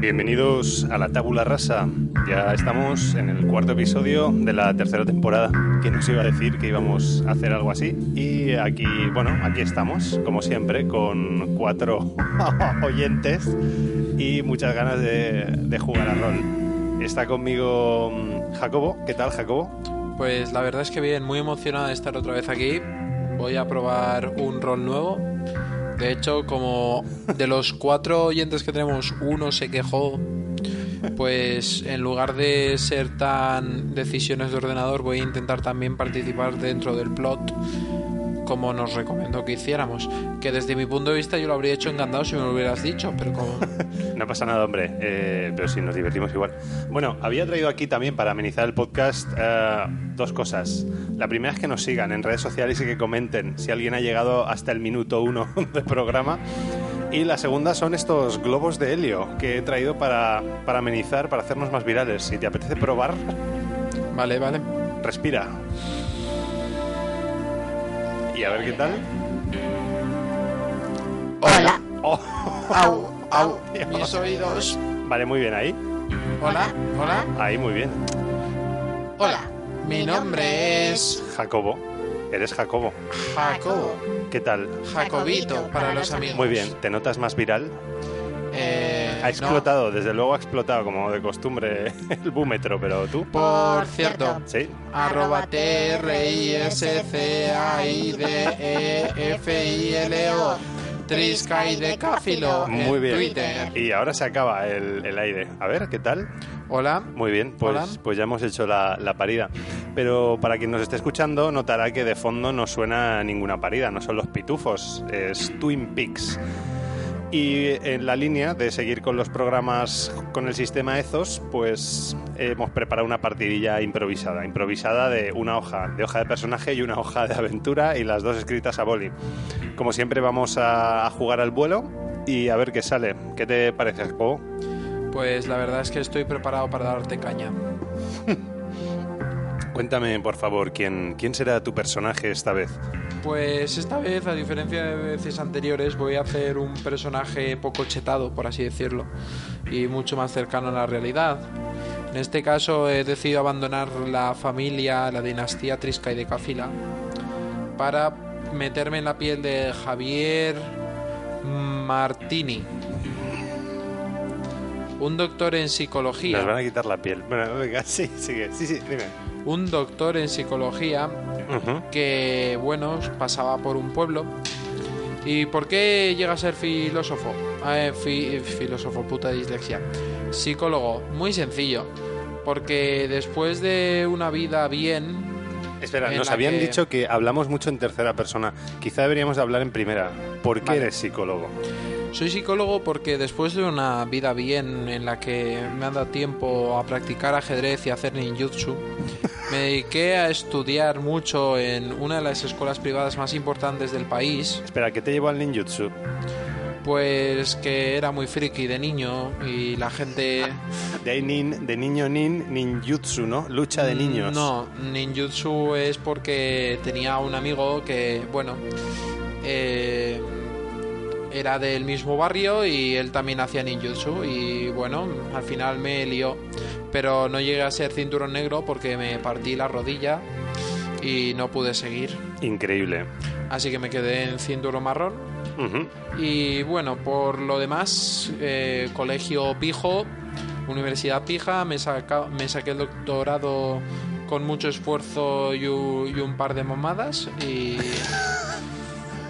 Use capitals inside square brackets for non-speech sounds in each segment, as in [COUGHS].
Bienvenidos a la Tábula Rasa. Ya estamos en el cuarto episodio de la tercera temporada. ¿Quién nos iba a decir que íbamos a hacer algo así? Y aquí, bueno, aquí estamos, como siempre, con cuatro [LAUGHS] oyentes y muchas ganas de, de jugar a rol. Está conmigo mm, Jacobo. ¿Qué tal, Jacobo? Pues la verdad es que bien, muy emocionada de estar otra vez aquí. Voy a probar un rol nuevo. De hecho, como de los cuatro oyentes que tenemos, uno se quejó, pues en lugar de ser tan decisiones de ordenador, voy a intentar también participar dentro del plot como nos recomendó que hiciéramos. Que desde mi punto de vista yo lo habría hecho encantado si me lo hubieras dicho, pero como... [LAUGHS] No pasa nada, hombre, eh, pero sí, nos divertimos igual. Bueno, había traído aquí también para amenizar el podcast eh, dos cosas. La primera es que nos sigan en redes sociales y que comenten si alguien ha llegado hasta el minuto uno [LAUGHS] del programa. Y la segunda son estos globos de helio que he traído para, para amenizar, para hacernos más virales. Si te apetece probar, Vale, vale. respira. Y a ver qué tal. Hola. Oh, Au, au, Dios. mis oídos. Vale, muy bien ahí. Hola, hola, Ahí, muy bien. hola. Mi nombre es Jacobo. Eres Jacobo. Jacobo. ¿Qué tal? Jacobito para los amigos. Muy bien. ¿Te notas más viral? Eh, Ha no. explotado, desde luego ha explotado, como de costumbre, [LAUGHS] el búmetro, pero tú. Por cierto, Sí. arroba T R I S C A I D E F I L O Trisca y Decáfilo en Muy bien. Twitter. Y ahora se acaba el, el aire. A ver, ¿qué tal? Hola. Muy bien, pues, Hola. pues ya hemos hecho la, la parida. Pero para quien nos esté escuchando, notará que de fondo no suena ninguna parida, no son los pitufos, es Twin Peaks. Y en la línea de seguir con los programas con el sistema Ethos, pues hemos preparado una partidilla improvisada. Improvisada de una hoja, de hoja de personaje y una hoja de aventura y las dos escritas a boli. Como siempre vamos a, jugar al vuelo y a ver qué sale. ¿Qué te parece, Jacobo? Pues la verdad es que estoy preparado para darte caña. [LAUGHS] Cuéntame, por favor, ¿quién, quién será tu personaje esta vez? Pues esta vez, a diferencia de veces anteriores, voy a hacer un personaje poco chetado, por así decirlo, y mucho más cercano a la realidad. En este caso he decidido abandonar la familia, la dinastía Trisca y de Cafila, para meterme en la piel de Javier Martini, un doctor en psicología. Nos van a quitar la piel. Bueno, venga, sí. Sí, sí, dime. Un doctor en psicología que, bueno, pasaba por un pueblo. ¿Y por qué llega a ser filósofo? Eh, fi- filósofo, puta dislexia. Psicólogo, muy sencillo. Porque después de una vida bien, Espera, nos habían que- dicho que hablamos mucho en tercera persona. Quizá deberíamos de hablar en primera. ¿Por qué Vale. eres psicólogo? Soy psicólogo porque después de una vida bien en la que me han dado tiempo a practicar ajedrez y hacer ninjutsu, [LAUGHS] me dediqué a estudiar mucho en una de las escuelas privadas más importantes del país. Espera, ¿qué te llevó al ninjutsu? Pues que era muy friki de niño y la gente... [LAUGHS] De, ahí nin, de niño nin, ninjutsu, ¿no? Lucha de niños. No, ninjutsu es porque tenía un amigo que, bueno, eh, era del mismo barrio y él también hacía ninjutsu y bueno, al final me lió. Pero no llegué a ser cinturón negro porque me partí la rodilla y no pude seguir. Increíble. Así que me quedé en cinturón marrón y bueno, por lo demás, eh, colegio pijo, universidad pija, me, saca- me saqué el doctorado con mucho esfuerzo y un par de mamadas y, [LAUGHS]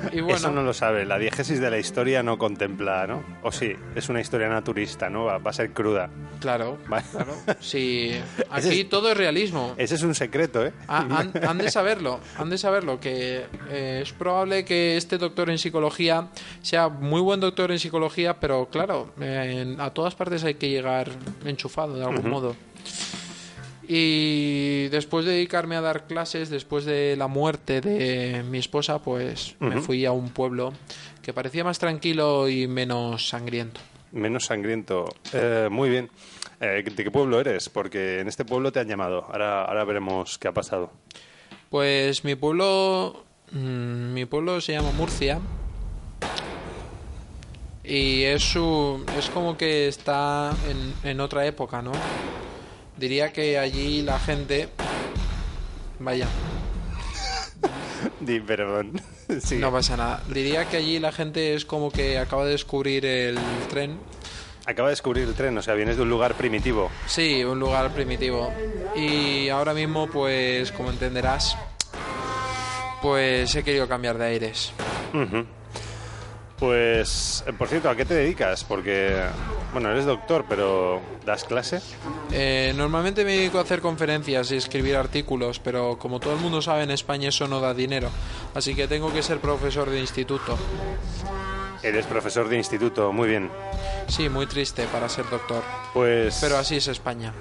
[LAUGHS] Y bueno, Eso no lo sabe. La diégesis de la historia no contempla, ¿no? O sí, es una historia naturista, ¿no? Va, va a ser cruda. claro, Vale. claro. [LAUGHS] Sí, aquí es- todo es realismo. Ese es un secreto, ¿eh? Ah, han, han de saberlo, han de saberlo, que eh, es probable que este doctor en psicología sea muy buen doctor en psicología, pero claro, eh, a todas partes hay que llegar enchufado de algún modo. Y después de dedicarme a dar clases, después de la muerte de mi esposa, pues me fui a un pueblo que parecía más tranquilo y menos sangriento. Menos sangriento. Eh, muy bien. Eh, ¿De qué pueblo eres? Porque en este pueblo te han llamado. Ahora, ahora veremos qué ha pasado. Pues mi pueblo, mm, mi pueblo se llama Murcia y es su, es como que está en, en otra época, ¿no? Diría que allí la gente, vaya, Di, perdón. [LAUGHS] Sí. no pasa nada. Diría que allí la gente es como que acaba de descubrir el tren. Acaba de descubrir el tren, o sea, vienes de un lugar primitivo. Sí, un lugar primitivo. Y ahora mismo, pues, como entenderás, pues he querido cambiar de aires. Pues, eh, por cierto, ¿a qué te dedicas? Porque, bueno, eres doctor, pero ¿das clase? Eh, normalmente me dedico a hacer conferencias y escribir artículos, pero como todo el mundo sabe, en España eso no da dinero. Así que tengo que ser profesor de instituto. Eres profesor de instituto, muy bien. Sí, muy triste para ser doctor. Pues, Pero así es España.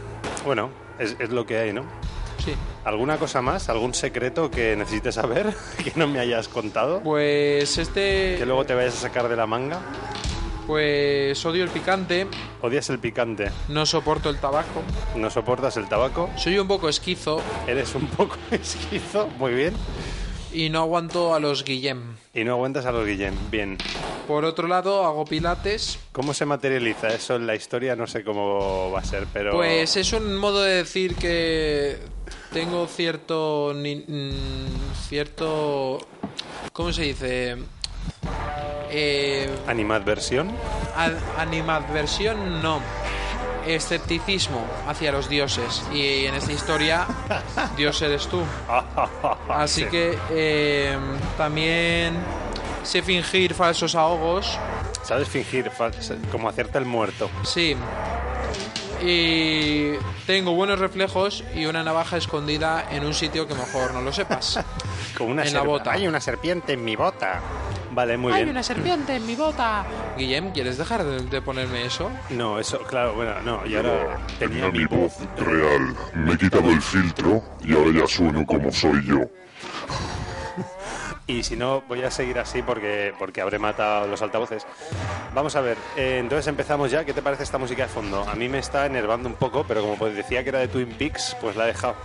bueno, es, es lo que hay, ¿no? Sí. ¿Alguna cosa más? ¿Algún secreto que necesites saber [LAUGHS] que no me hayas contado? Pues este... Que luego te vayas a sacar de la manga. Pues odio el picante, ¿Odias el picante? no soporto el tabaco. ¿No soportas el tabaco? Soy un poco esquizo ¿Eres un poco [LAUGHS] esquizo? Muy bien. y no aguanto a los Guillem. Y no aguantas a los Guillem. Bien. Por otro lado, hago pilates. ¿Cómo se materializa eso en la historia? No sé cómo va a ser, pero... Pues es un modo de decir que tengo cierto ni- mm, cierto ¿cómo se dice? Eh, ¿Animadversión? a- animadversión no. Escepticismo hacia los dioses. Y en esta historia, Dios eres tú. Así Sí. que eh, también sé fingir falsos ahogos. ¿Sabes fingir? Como hacerte el muerto. Sí. Y tengo buenos reflejos y una navaja escondida en un sitio que mejor no lo sepas. [LAUGHS] Como una En la bota. Hay una serpiente en mi bota. Vale, muy ¡Hay bien. una serpiente en mi bota! Guillem, ¿quieres dejar de, de ponerme eso? No, eso, claro, bueno, no. Y ahora tenía Tenía mi voz real. Me he quitado el filtro y ahora ya sueno como soy yo. Y si no, voy a seguir así porque, porque habré matado los altavoces. Vamos a ver, eh, entonces empezamos ya. ¿Qué te parece esta música de fondo? A mí me está enervando un poco, pero como pues decía que era de Twin Peaks, pues la he dejado.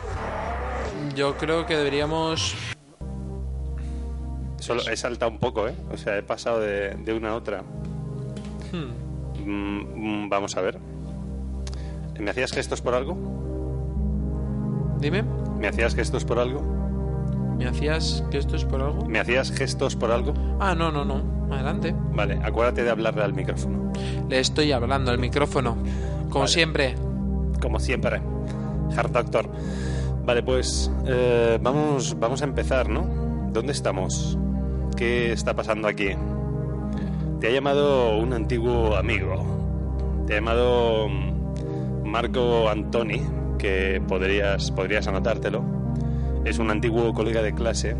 Yo creo que deberíamos... Solo he saltado un poco, ¿eh? O sea, he pasado de, de una a otra. Hmm, Mm, mm, vamos a ver. ¿Me hacías gestos por algo? Dime, ¿Me hacías gestos por algo? ¿Me hacías que esto es por algo? ¿Me hacías gestos por algo? Ah, no, no, no. Adelante. Vale, acuérdate de hablarle al micrófono. Le estoy hablando al micrófono. Como Vale. siempre. Como siempre. Hard Doctor. Vale, pues eh, vamos, vamos a empezar, ¿no? ¿Dónde estamos? ¿Qué está pasando aquí? Te ha llamado un antiguo amigo. Te ha llamado mm, Marco Antoni, que podrías, podrías anotártelo. Es un antiguo colega de clase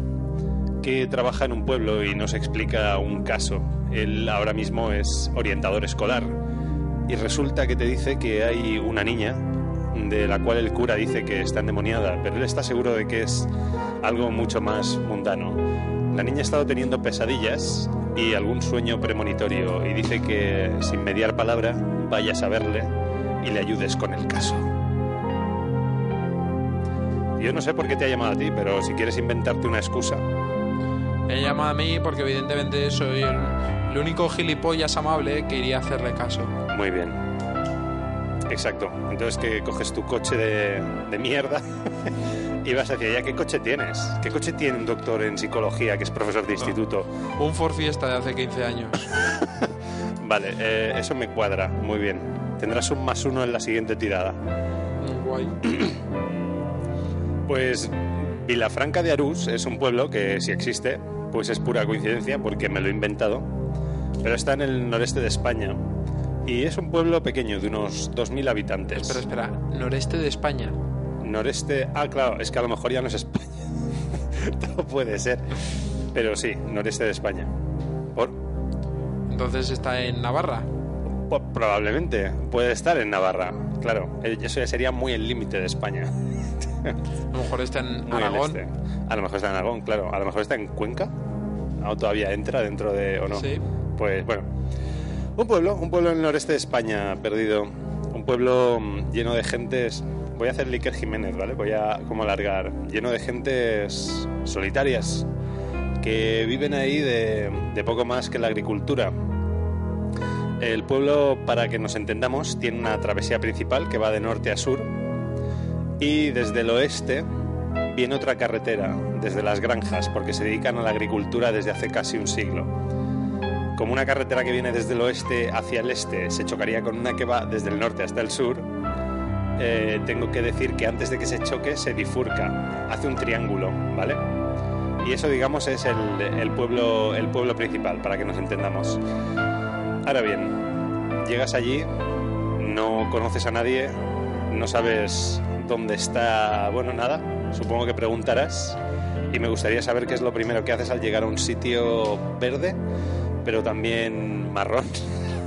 que trabaja en un pueblo y nos explica un caso. Él ahora mismo es orientador escolar y resulta que te dice que hay una niña de la cual el cura dice que está endemoniada, pero él está seguro de que es algo mucho más mundano. La niña ha estado teniendo pesadillas y algún sueño premonitorio y dice que sin mediar palabra vayas a verle y le ayudes con el caso. Yo no sé por qué te ha llamado a ti, pero si quieres inventarte una excusa, Me llama a mí porque evidentemente soy el, el único gilipollas amable que iría a hacerle caso. muy bien. Exacto. Entonces que coges tu coche de, de mierda [LAUGHS] y vas hacia allá. ¿Qué coche tienes? ¿Qué coche tiene un doctor en psicología que es profesor de instituto? Un Ford Fiesta de hace 15 años. [LAUGHS] Vale, eh, eso me cuadra. Muy bien. Tendrás un más uno en la siguiente tirada. Mm, Guay. [CLEARS THROAT] Pues Vilafranca de Arús es un pueblo que sí existe pues es pura coincidencia porque me lo he inventado, pero está en el noreste de España y es un pueblo pequeño de unos 2.000 habitantes. Espera, espera. Noreste de España. Noreste, ah, claro, es que a lo mejor ya no es España. [LAUGHS] Todo puede ser, pero sí, noreste de España. Por, Entonces está en Navarra. por- probablemente puede estar en Navarra, claro, eh, eso ya sería muy el límite de España. A lo mejor está en Aragón. este. A lo mejor está en Aragón, claro. A lo mejor está en Cuenca. ¿O todavía entra dentro de... o no? Sí. Pues bueno. Un pueblo, un pueblo en el noreste de España, perdido. Un pueblo mm, lleno de gentes... Voy a hacer Liker Jiménez, ¿vale? Voy a como alargar. Lleno de gentes solitarias que viven ahí de, de poco más que la agricultura. El pueblo, para que nos entendamos, tiene una travesía principal que va de norte a sur y desde el oeste viene otra carretera, desde las granjas, porque se dedican a la agricultura desde hace casi un siglo. Como una carretera que viene desde el oeste hacia el este se chocaría con una que va desde el norte hasta el sur, eh, tengo que decir que antes de que se choque se bifurca, hace un triángulo, ¿vale? Y eso, digamos, es el, pueblo, el pueblo principal, para que nos entendamos. Ahora bien, llegas allí, no conoces a nadie, no sabes dónde está, bueno, nada, supongo que preguntarás y me gustaría saber qué es lo primero que haces al llegar a un sitio verde, pero también marrón,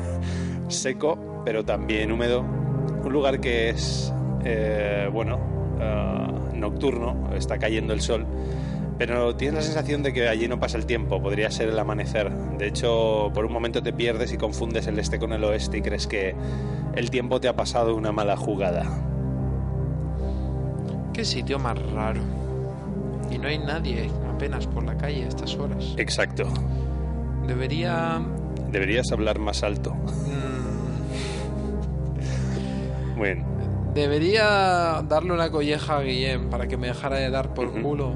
[LAUGHS] seco, pero también húmedo, un lugar que es, eh, bueno, eh, nocturno, está cayendo el sol. Pero tienes la sensación de que allí no pasa el tiempo, podría ser el amanecer. De hecho, por un momento te pierdes y confundes el este con el oeste y crees que el tiempo te ha pasado una mala jugada. Qué sitio más raro. Y no hay nadie apenas por la calle a estas horas. Exacto. Debería... Deberías hablar más alto. mm, bien. Debería darle una colleja a Guillem para que me dejara de dar por Ujú. culo.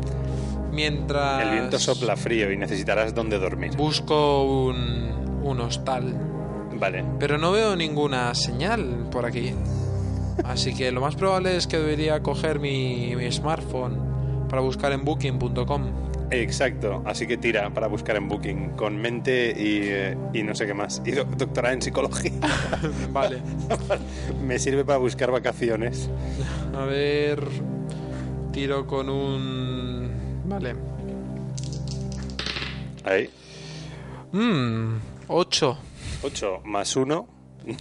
Mientras... El viento sopla frío y necesitarás donde dormir. Busco un, un hostal. Vale. Pero no veo ninguna señal por aquí. Así que lo más probable es que debería coger mi, mi smartphone para buscar en booking.com. Exacto. Así que tira para buscar en Booking con mente y, eh, y no sé qué más. Y do- doctorada en psicología. [LAUGHS] Vale. [LAUGHS] Me sirve para buscar vacaciones. A ver. Tiro con un. Vale. Ahí. Mmm. 8. 8 más 1,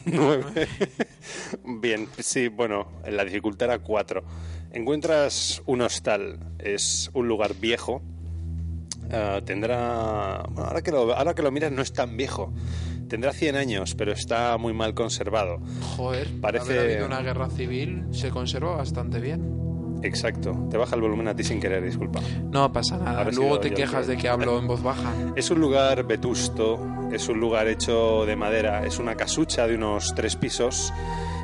9. [LAUGHS] Bien, sí, bueno, la dificultad era 4. Encuentras un hostal, es un lugar viejo. Ah, tendrá. Bueno, ahora, que lo, ahora que lo miras, no es tan viejo. Tendrá 100 años, pero está muy mal conservado. Joder. Parece- Haber habido una guerra civil se conserva bastante bien. Exacto. Te baja el volumen a ti sin querer, disculpa. No pasa nada. Habrá Luego te quejas que- de que hablo en voz baja. [LAUGHS] Es un lugar vetusto, es un lugar hecho de madera, es una casucha de unos tres pisos,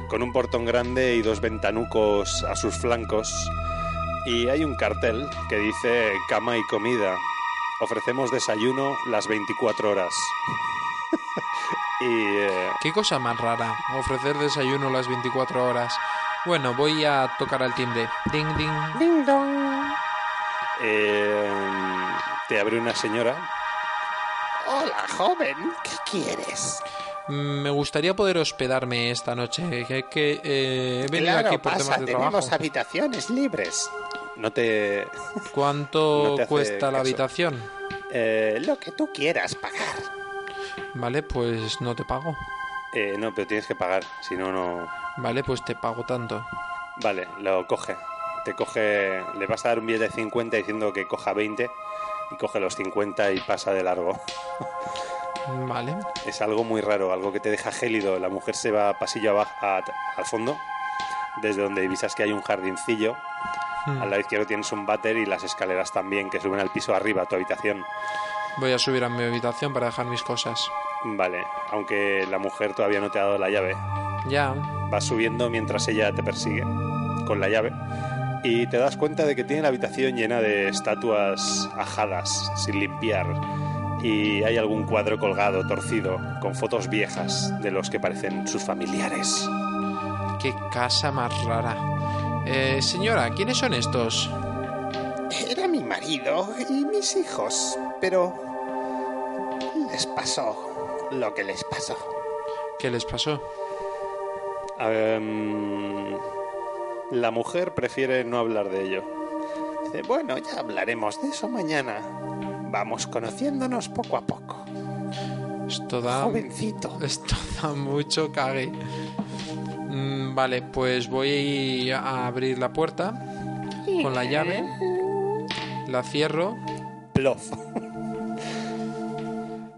con un portón grande y dos ventanucos a sus flancos. Y hay un cartel que dice cama y comida. Ofrecemos desayuno las 24 horas. [LAUGHS] y eh, Qué cosa más rara. Ofrecer desayuno las 24 horas. Bueno, voy a tocar al timbre. Ding, ding. eh, te abre una señora. Hola, joven, ¿qué quieres? Mm, Me gustaría poder hospedarme esta noche. Que, que, eh, he venido claro, aquí por pasa, temas de tenemos trabajo. habitaciones libres. No te. ¿Cuánto [LAUGHS] No te hace cuesta la habitación? eh, Lo que tú quieras pagar. Vale, pues no te pago. Eh, no, pero tienes que pagar, si no, no. Vale, pues te pago tanto. Vale, lo coge. Te coge, le vas a dar un billete de 50 diciendo que coja 20 y coge los 50 y pasa de largo. [LAUGHS] Vale. Es algo muy raro, algo que te deja gélido. La mujer se va pasillo abajo, a- al fondo, desde donde divisas que hay un jardincillo. Hmm. Al lado izquierdo tienes un váter y las escaleras también que suben al piso arriba, a tu habitación. Voy a subir a mi habitación para dejar mis cosas. Vale, aunque la mujer todavía no te ha dado la llave. Ya. Vas subiendo mientras ella te persigue con la llave y te das cuenta de que tiene la habitación llena de estatuas ajadas, sin limpiar. Y hay algún cuadro colgado, torcido, con fotos viejas de los que parecen sus familiares. Qué casa más rara. Eh, señora, ¿quiénes son estos? Era mi marido y mis hijos, pero les pasó lo que les pasó. ¿Qué les pasó? Em, la mujer prefiere no hablar de ello. Dice, bueno, ya hablaremos de eso mañana. Vamos conociéndonos poco a poco. Esto da, Jovencito. [LAUGHS] esto da mucho cague. Mm, vale, pues voy a abrir la puerta con la llave. La cierro. Plof.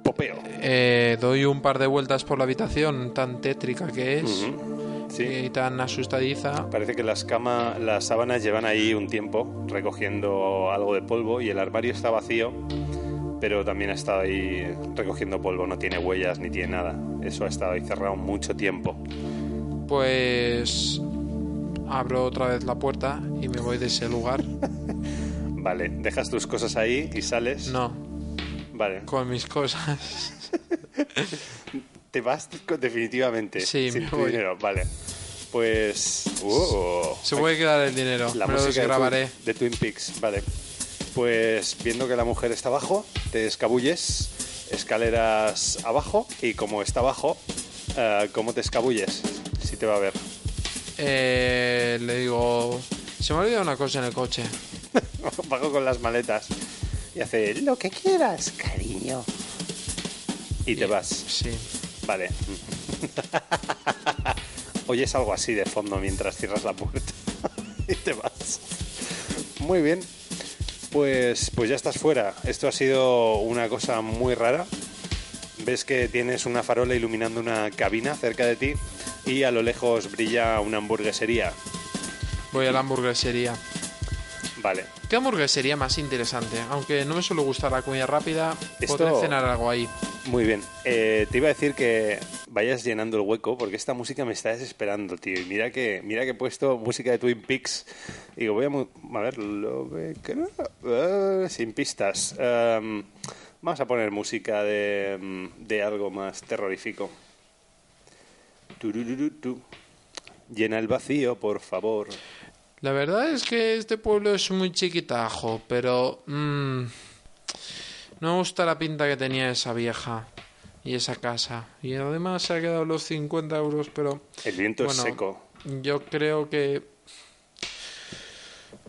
Popeo. Eh, doy un par de vueltas por la habitación tan tétrica que es. Sí. y tan asustadiza. Parece que las cama, las sábanas llevan ahí un tiempo recogiendo algo de polvo y el armario está vacío, pero también ha estado ahí recogiendo polvo, no tiene huellas ni tiene nada. Eso ha estado ahí cerrado mucho tiempo. Pues abro otra vez la puerta y me voy de ese lugar. [LAUGHS] Vale, dejas tus cosas ahí y sales. No, Vale, con mis cosas. [LAUGHS] te vas definitivamente. Sí, sin tu dinero. Vale, pues. uh, Se puede quedar el dinero. la me lo música de. Twin, de Twin Peaks, vale. Pues viendo que la mujer está abajo, te escabulles, escaleras abajo y como está abajo, eh, ¿cómo te escabulles? Si te va a ver. Eh, le digo, se me ha olvidado una cosa en el coche. [LAUGHS] Bajo con las maletas y hace Lo que quieras, cariño. y te vas. Sí. Vale. [LAUGHS] Oyes algo así de fondo mientras cierras la puerta [LAUGHS] y te vas. Muy bien. Pues, pues ya estás fuera. Esto ha sido una cosa muy rara. Ves que tienes una farola iluminando una cabina cerca de ti y a lo lejos brilla una hamburguesería. Voy a la hamburguesería. Vale. ¿Qué hamburguesería más interesante? Aunque no me suele gustar la comida rápida, Esto- podré cenar algo ahí. Muy bien. Eh, te iba a decir que vayas llenando el hueco porque esta música me está desesperando, tío. Y mira que, mira que he puesto música de Twin Peaks. Digo, voy a, a ver, lo eh, sin pistas. Em, vamos a poner música de, mm, de algo más terrorífico. Llena el vacío, por favor. La verdad es que este pueblo es muy chiquitajo, pero... mm, no me gusta la pinta que tenía esa vieja y esa casa. Y además se ha quedado los 50 euros, pero... El viento Bueno, es seco. Yo creo que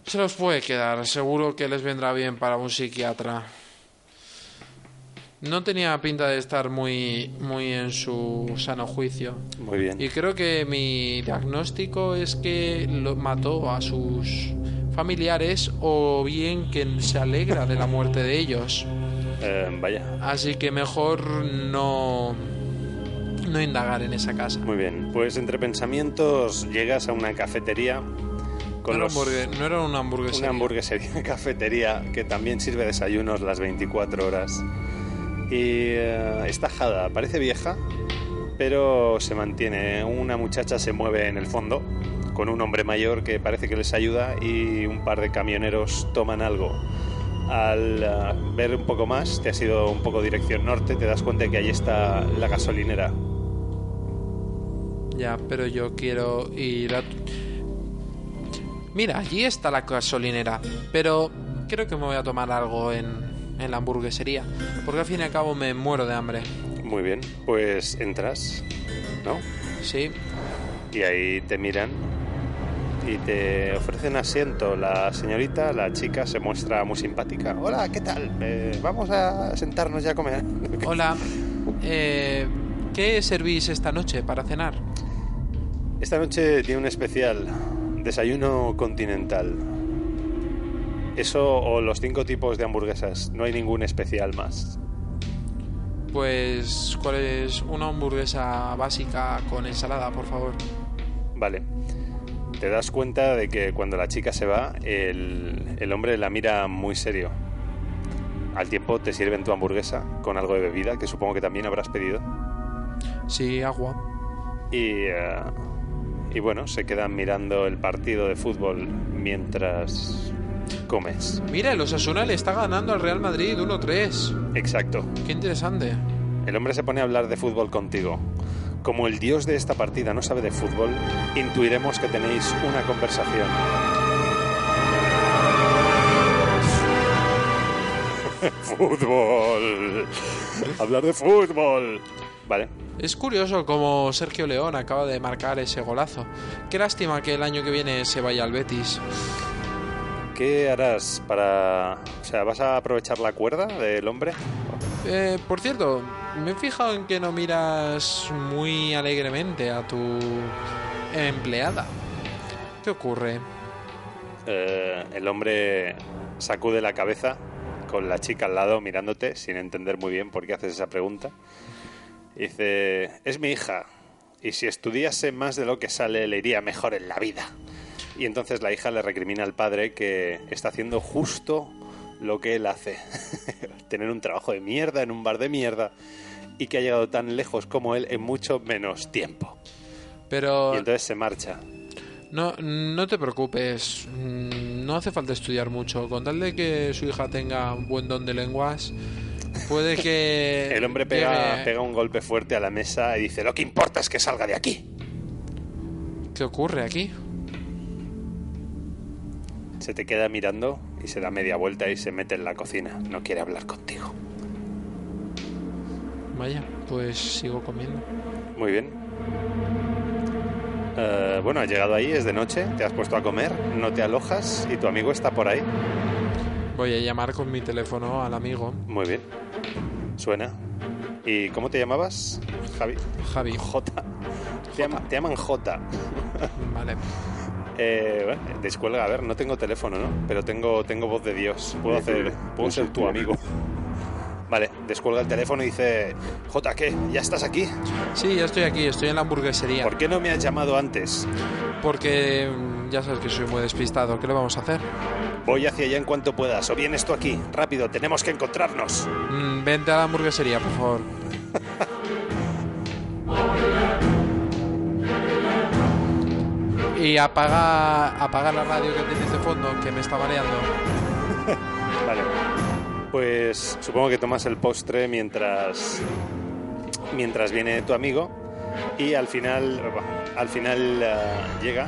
se los puede quedar. Seguro que les vendrá bien para un psiquiatra. No tenía pinta de estar muy, muy en su sano juicio. Muy bien. Y creo que mi diagnóstico es que lo mató a sus familiares o bien que se alegra de la muerte de ellos. Eh, vaya. Así que mejor no no indagar en esa casa. Muy bien. Pues entre pensamientos llegas a una cafetería No era, los- no era una hamburguesería. una hamburguesería [LAUGHS] cafetería que también sirve desayunos las 24 horas. Y eh, está tajada, parece vieja, pero se mantiene. Una muchacha se mueve en el fondo con un hombre mayor que parece que les ayuda y un par de camioneros toman algo. Al eh, ver un poco más, te has ido un poco dirección norte, te das cuenta de que ahí está la gasolinera. Ya, pero yo quiero ir a... Mira, allí está la gasolinera, pero creo que me voy a tomar algo en, en la hamburguesería, porque al fin y al cabo me muero de hambre. Muy bien, pues entras, ¿no? Sí, Y ahí te miran y te ofrecen asiento. La señorita, la chica, se muestra muy simpática. Hola, ¿qué tal? Eh, vamos a sentarnos ya a comer. [LAUGHS] hola. Eh, ¿Qué servís esta noche para cenar? Esta noche tiene un especial, desayuno continental. Eso o los cinco tipos de hamburguesas, no hay ningún especial más. Pues, ¿cuál es una hamburguesa básica con ensalada, por favor? Vale. Te das cuenta de que cuando la chica se va, el, el hombre la mira muy serio. Al tiempo te sirven tu hamburguesa con algo de bebida, que supongo que también habrás pedido. Sí, agua. Y, eh, y bueno, se quedan mirando el partido de fútbol mientras comes. Mira, el Osasuna le está ganando al Real Madrid 1-3. Exacto. Qué interesante. El hombre se pone a hablar de fútbol contigo. Como el dios de esta partida no sabe de fútbol, intuiremos que tenéis una conversación. [LAUGHS] fútbol. Hablar de fútbol. Vale. Es curioso como Sergio León acaba de marcar ese golazo. Qué lástima que el año que viene se vaya al Betis. ¿Qué harás para... O sea, ¿vas a aprovechar la cuerda del hombre? Eh, por cierto, me he fijado en que no miras muy alegremente a tu empleada. ¿Qué ocurre? Eh, el hombre sacude la cabeza con la chica al lado mirándote sin entender muy bien por qué haces esa pregunta. Dice, es mi hija y si estudiase más de lo que sale le iría mejor en la vida. Y entonces la hija le recrimina al padre que está haciendo justo lo que él hace. [LAUGHS] Tener un trabajo de mierda en un bar de mierda y que ha llegado tan lejos como él en mucho menos tiempo. Pero Y entonces se marcha. no, no te preocupes, mm, no hace falta estudiar mucho. Con tal de que su hija tenga un buen don de lenguas, puede que... [LAUGHS] El hombre pega, pega un golpe fuerte a la mesa y dice, lo que importa es que salga de aquí. ¿Qué ocurre aquí? Se te queda mirando y se da media vuelta y se mete en la cocina. No quiere hablar contigo. Vaya, pues sigo comiendo. Muy bien. Eh, bueno, has llegado ahí, es de noche, te has puesto a comer, no te alojas y tu amigo está por ahí. Voy a llamar con mi teléfono al amigo Muy bien. Suena. ¿Y cómo te llamabas, Javi? Javi. J. Te, llama- te llaman J. Vale. Eh, bueno, descuelga, a ver, no tengo teléfono, ¿no? Pero tengo, tengo voz de Dios. Puedo, hacer, puedo ser tu amigo. Vale, descuelga el teléfono y dice, J, ¿qué? ¿Ya estás aquí? Sí, ya estoy aquí, estoy en la hamburguesería. ¿Por qué no me has llamado antes? Porque mm, ya sabes que soy muy despistado. ¿Qué le vamos a hacer? Voy hacia allá en cuanto puedas, o vienes tú aquí. Rápido, tenemos que encontrarnos. Mm, vente a la hamburguesería, por favor. [LAUGHS] Y apaga, apaga la radio que tienes de fondo, que me está mareando. [LAUGHS] Vale. Pues supongo que tomas el postre mientras mientras viene tu amigo y al final al final eh, llega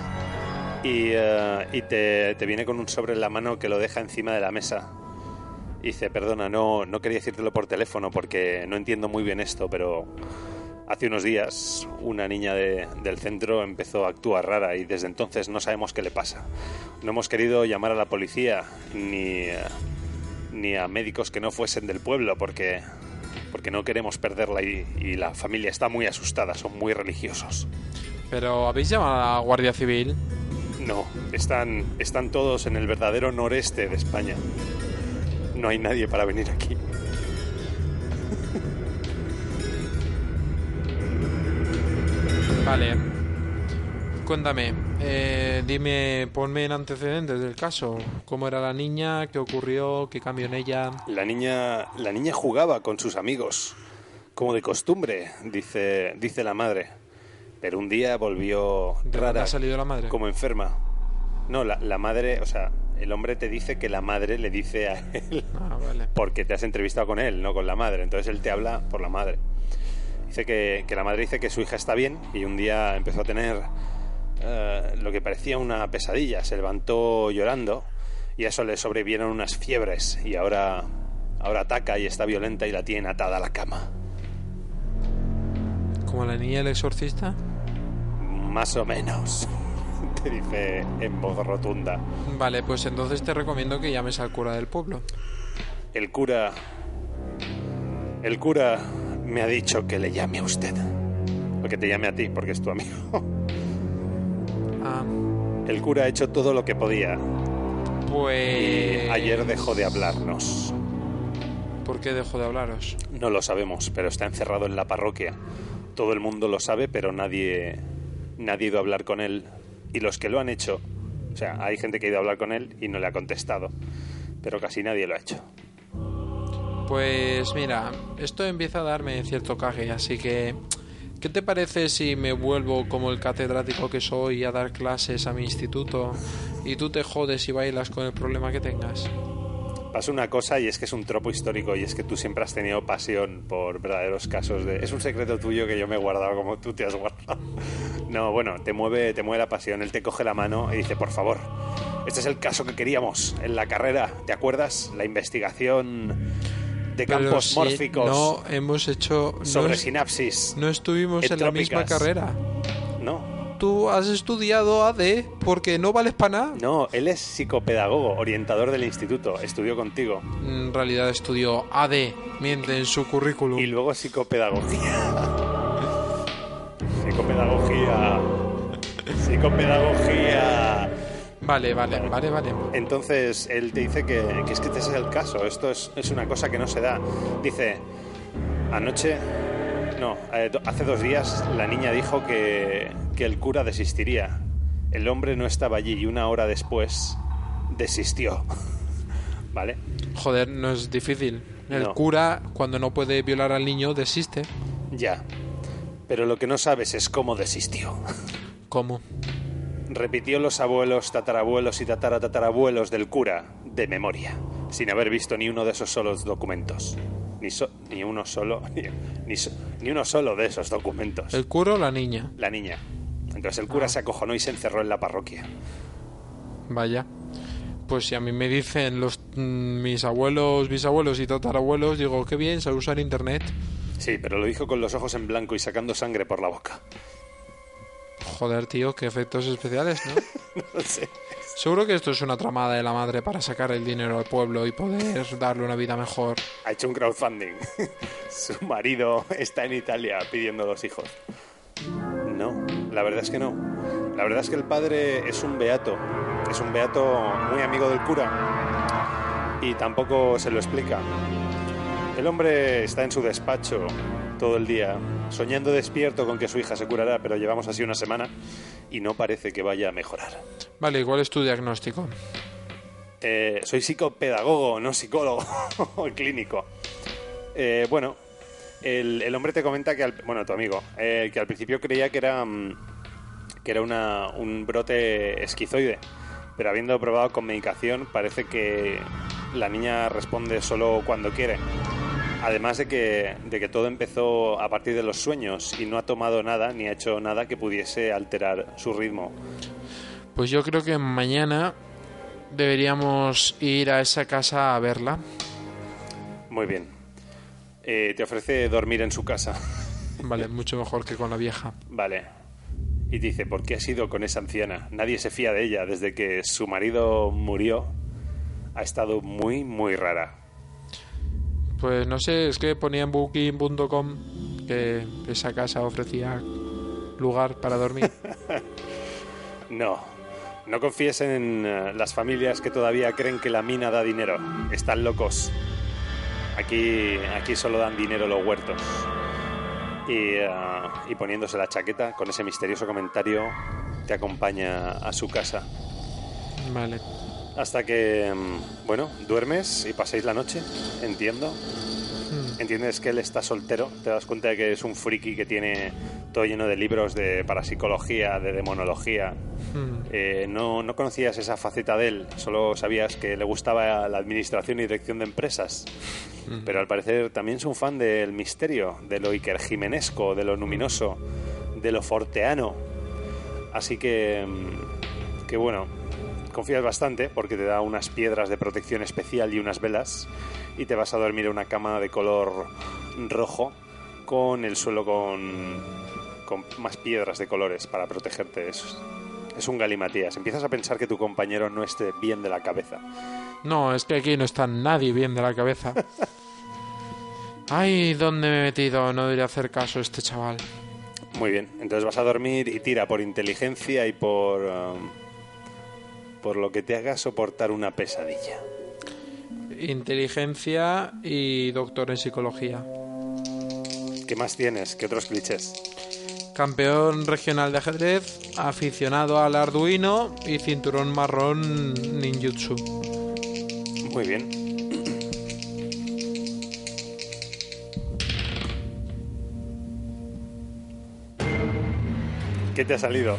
y, eh, y te, te viene con un sobre en la mano que lo deja encima de la mesa. Y dice, perdona, no, no quería decírtelo por teléfono porque no entiendo muy bien esto, pero hace unos días una niña de- del centro empezó a actuar rara y desde entonces no sabemos qué le pasa. No hemos querido llamar a la policía ni, ni a médicos que no fuesen del pueblo porque, porque no queremos perderla y, y la familia está muy asustada, son muy religiosos. Pero ¿habéis llamado a la Guardia Civil? No, están, están todos en el verdadero noreste de España. No hay nadie para venir aquí. Vale. Cuéntame, eh, dime, ponme en antecedentes del caso. ¿Cómo era la niña? ¿Qué ocurrió? ¿Qué cambió en ella? La niña, la niña jugaba con sus amigos, como de costumbre, dice, dice la madre. Pero un día volvió ¿De dónde rara, ha salido la madre? como enferma. No, la, la madre, o sea, el hombre te dice que la madre le dice a [LAUGHS] él Ah, vale. porque te has entrevistado con él, no con la madre. Entonces él te habla por la madre. Dice que, que la madre dice que su hija está bien y un día empezó a tener eh, lo que parecía una pesadilla. Se levantó llorando y a eso le sobrevivieron unas fiebres y ahora, ahora ataca y está violenta y la tienen atada a la cama. ¿Como la niña del exorcista? Más o menos, [LAUGHS] te dice en voz rotunda. Vale, pues entonces te recomiendo que llames al cura del pueblo. El cura... El cura me ha dicho que le llame a usted. O que te llame a ti, porque es tu amigo. Ah, El cura ha hecho todo lo que podía y pues... ayer dejó de hablarnos. ¿Por qué dejó de hablaros? No lo sabemos, pero está encerrado en la parroquia. Todo el mundo lo sabe, pero nadie, nadie ha ido a hablar con él. Y los que lo han hecho, o sea, hay gente que ha ido a hablar con él y no le ha contestado, pero casi nadie lo ha hecho. Pues mira, esto empieza a darme cierto caje, así que... ¿Qué te parece si me vuelvo como el catedrático que soy a dar clases a mi instituto y tú te jodes y bailas con el problema que tengas? Pasa una cosa y es que es un tropo histórico y es que tú siempre has tenido pasión por verdaderos casos de... Es un secreto tuyo que yo me he guardado como tú te has guardado. No, bueno, te mueve, te mueve la pasión. Él te coge la mano y dice, por favor, este es el caso que queríamos en la carrera. ¿Te acuerdas? La investigación de campos si mórficos No hemos hecho. no sobre es- sinapsis. No estuvimos en la misma carrera. No, Tú has estudiado AD porque no vales para nada. no, él es psicopedagogo, orientador del instituto, estudió contigo. En realidad estudió AD, miente en su currículum. Y luego psicopedagogía. [LAUGHS] psicopedagogía. Psicopedagogía. Vale, vale, vale, vale. Entonces él te dice que, que es que este es el caso, esto es, es una cosa que no se da. Dice, anoche, no, eh, hace dos días la niña dijo que, que el cura desistiría. El hombre no estaba allí y una hora después desistió. [LAUGHS] ¿Vale? Joder, no es difícil. El No. cura, cuando no puede violar al niño, desiste. Ya. Pero lo que no sabes es cómo desistió. [LAUGHS] ¿Cómo? Repitió los abuelos, tatarabuelos y tataratatarabuelos del cura de memoria, sin haber visto ni uno de esos solos documentos. Ni, so- ni uno solo, [LAUGHS] ni, ni so- ni uno solo de esos documentos. ¿El cura o la niña? La niña. Entonces el cura Ah. se acojonó y se encerró en la parroquia. Vaya. Pues si a mí me dicen los mm, mis abuelos, bisabuelos y tatarabuelos, digo, qué bien, sabe usar internet. Sí, pero lo dijo con los ojos en blanco y sacando sangre por la boca. Joder, tío, qué efectos especiales, ¿no? [LAUGHS] No sé. Seguro que esto es una tramada de la madre para sacar el dinero al pueblo y poder darle una vida mejor. Ha hecho un crowdfunding. [LAUGHS] Su marido está en Italia pidiendo dos hijos. No, la verdad es que no. La verdad es que el padre es un beato. Es un beato muy amigo del cura. Y tampoco se lo explica. El hombre está en su despacho todo el día, soñando despierto con que su hija se curará, pero llevamos así una semana y no parece que vaya a mejorar. Vale, ¿y ¿cuál es tu diagnóstico? Eh, soy psicopedagogo, no psicólogo [LAUGHS] clínico. Eh, bueno, el, el hombre te comenta que, al, bueno, tu amigo, eh, que al principio creía que era, mm, que era una, un brote esquizoide, pero habiendo probado con medicación parece que la niña responde solo cuando quiere. Además de que, de que todo empezó a partir de los sueños y no ha tomado nada ni ha hecho nada que pudiese alterar su ritmo. Pues yo creo que mañana deberíamos ir a esa casa a verla. Muy bien. Eh, te ofrece dormir en su casa. Vale, mucho mejor que con la vieja. Vale. Y dice, ¿por qué has ido con esa anciana? Nadie se fía de ella. Desde que su marido murió, ha estado muy, muy rara. Pues no sé, es que ponía en booking.com que esa casa ofrecía lugar para dormir. [LAUGHS] No, no confíes en eh, las familias que todavía creen que la mina da dinero. Están locos. Aquí, aquí solo dan dinero los huertos. Y, eh, y poniéndose la chaqueta, con ese misterioso comentario, te acompaña a su casa. Vale. Hasta que, mm, bueno, duermes y pasáis la noche, entiendo. Hmm. Entiendes que él está soltero, te das cuenta de que es un friki que tiene todo lleno de libros de parapsicología, de demonología. Hmm. Eh, no, no conocías esa faceta de él, solo sabías que le gustaba la administración y dirección de empresas. Pero al parecer también es un fan del misterio, de lo Iker Jimenesco, de lo luminoso, de lo forteano. Así que, mm, que bueno, confías bastante porque te da unas piedras de protección especial y unas velas y te vas a dormir en una cama de color rojo con el suelo con, con más piedras de colores para protegerte. Es, es un galimatías. Empiezas a pensar que tu compañero no esté bien de la cabeza. No, es que aquí no está nadie bien de la cabeza. Ay, ¿dónde me he metido? No debería hacer caso a este chaval. Muy bien, entonces vas a dormir y tira por inteligencia y por... um, por lo que te haga soportar una pesadilla. Inteligencia y doctor en psicología. ¿Qué más tienes? ¿Qué otros clichés? Campeón regional de ajedrez, aficionado al arduino y cinturón marrón ninjutsu. Muy bien. ¿Qué te ha salido?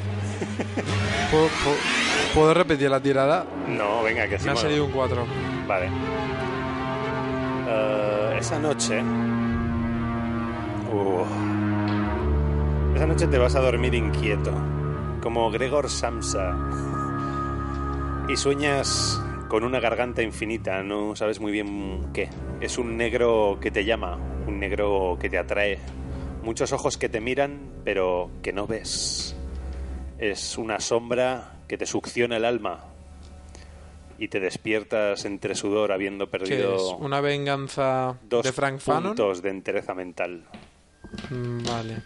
¿Puedo, repetir la tirada? No, venga, que sí. Me ha salido un 4. Vale. Eh, esa noche. Uh, esa noche te vas a dormir inquieto, como Gregor Samsa. Y sueñas con una garganta infinita, no sabes muy bien qué. Es un negro que te llama, un negro que te atrae, muchos ojos que te miran, pero que no ves. Es una sombra que te succiona el alma y te despiertas entre sudor habiendo ¿Qué perdido es? ¿Una venganza dos de Frank Fanon? puntos de entereza mental. Mm, Vale.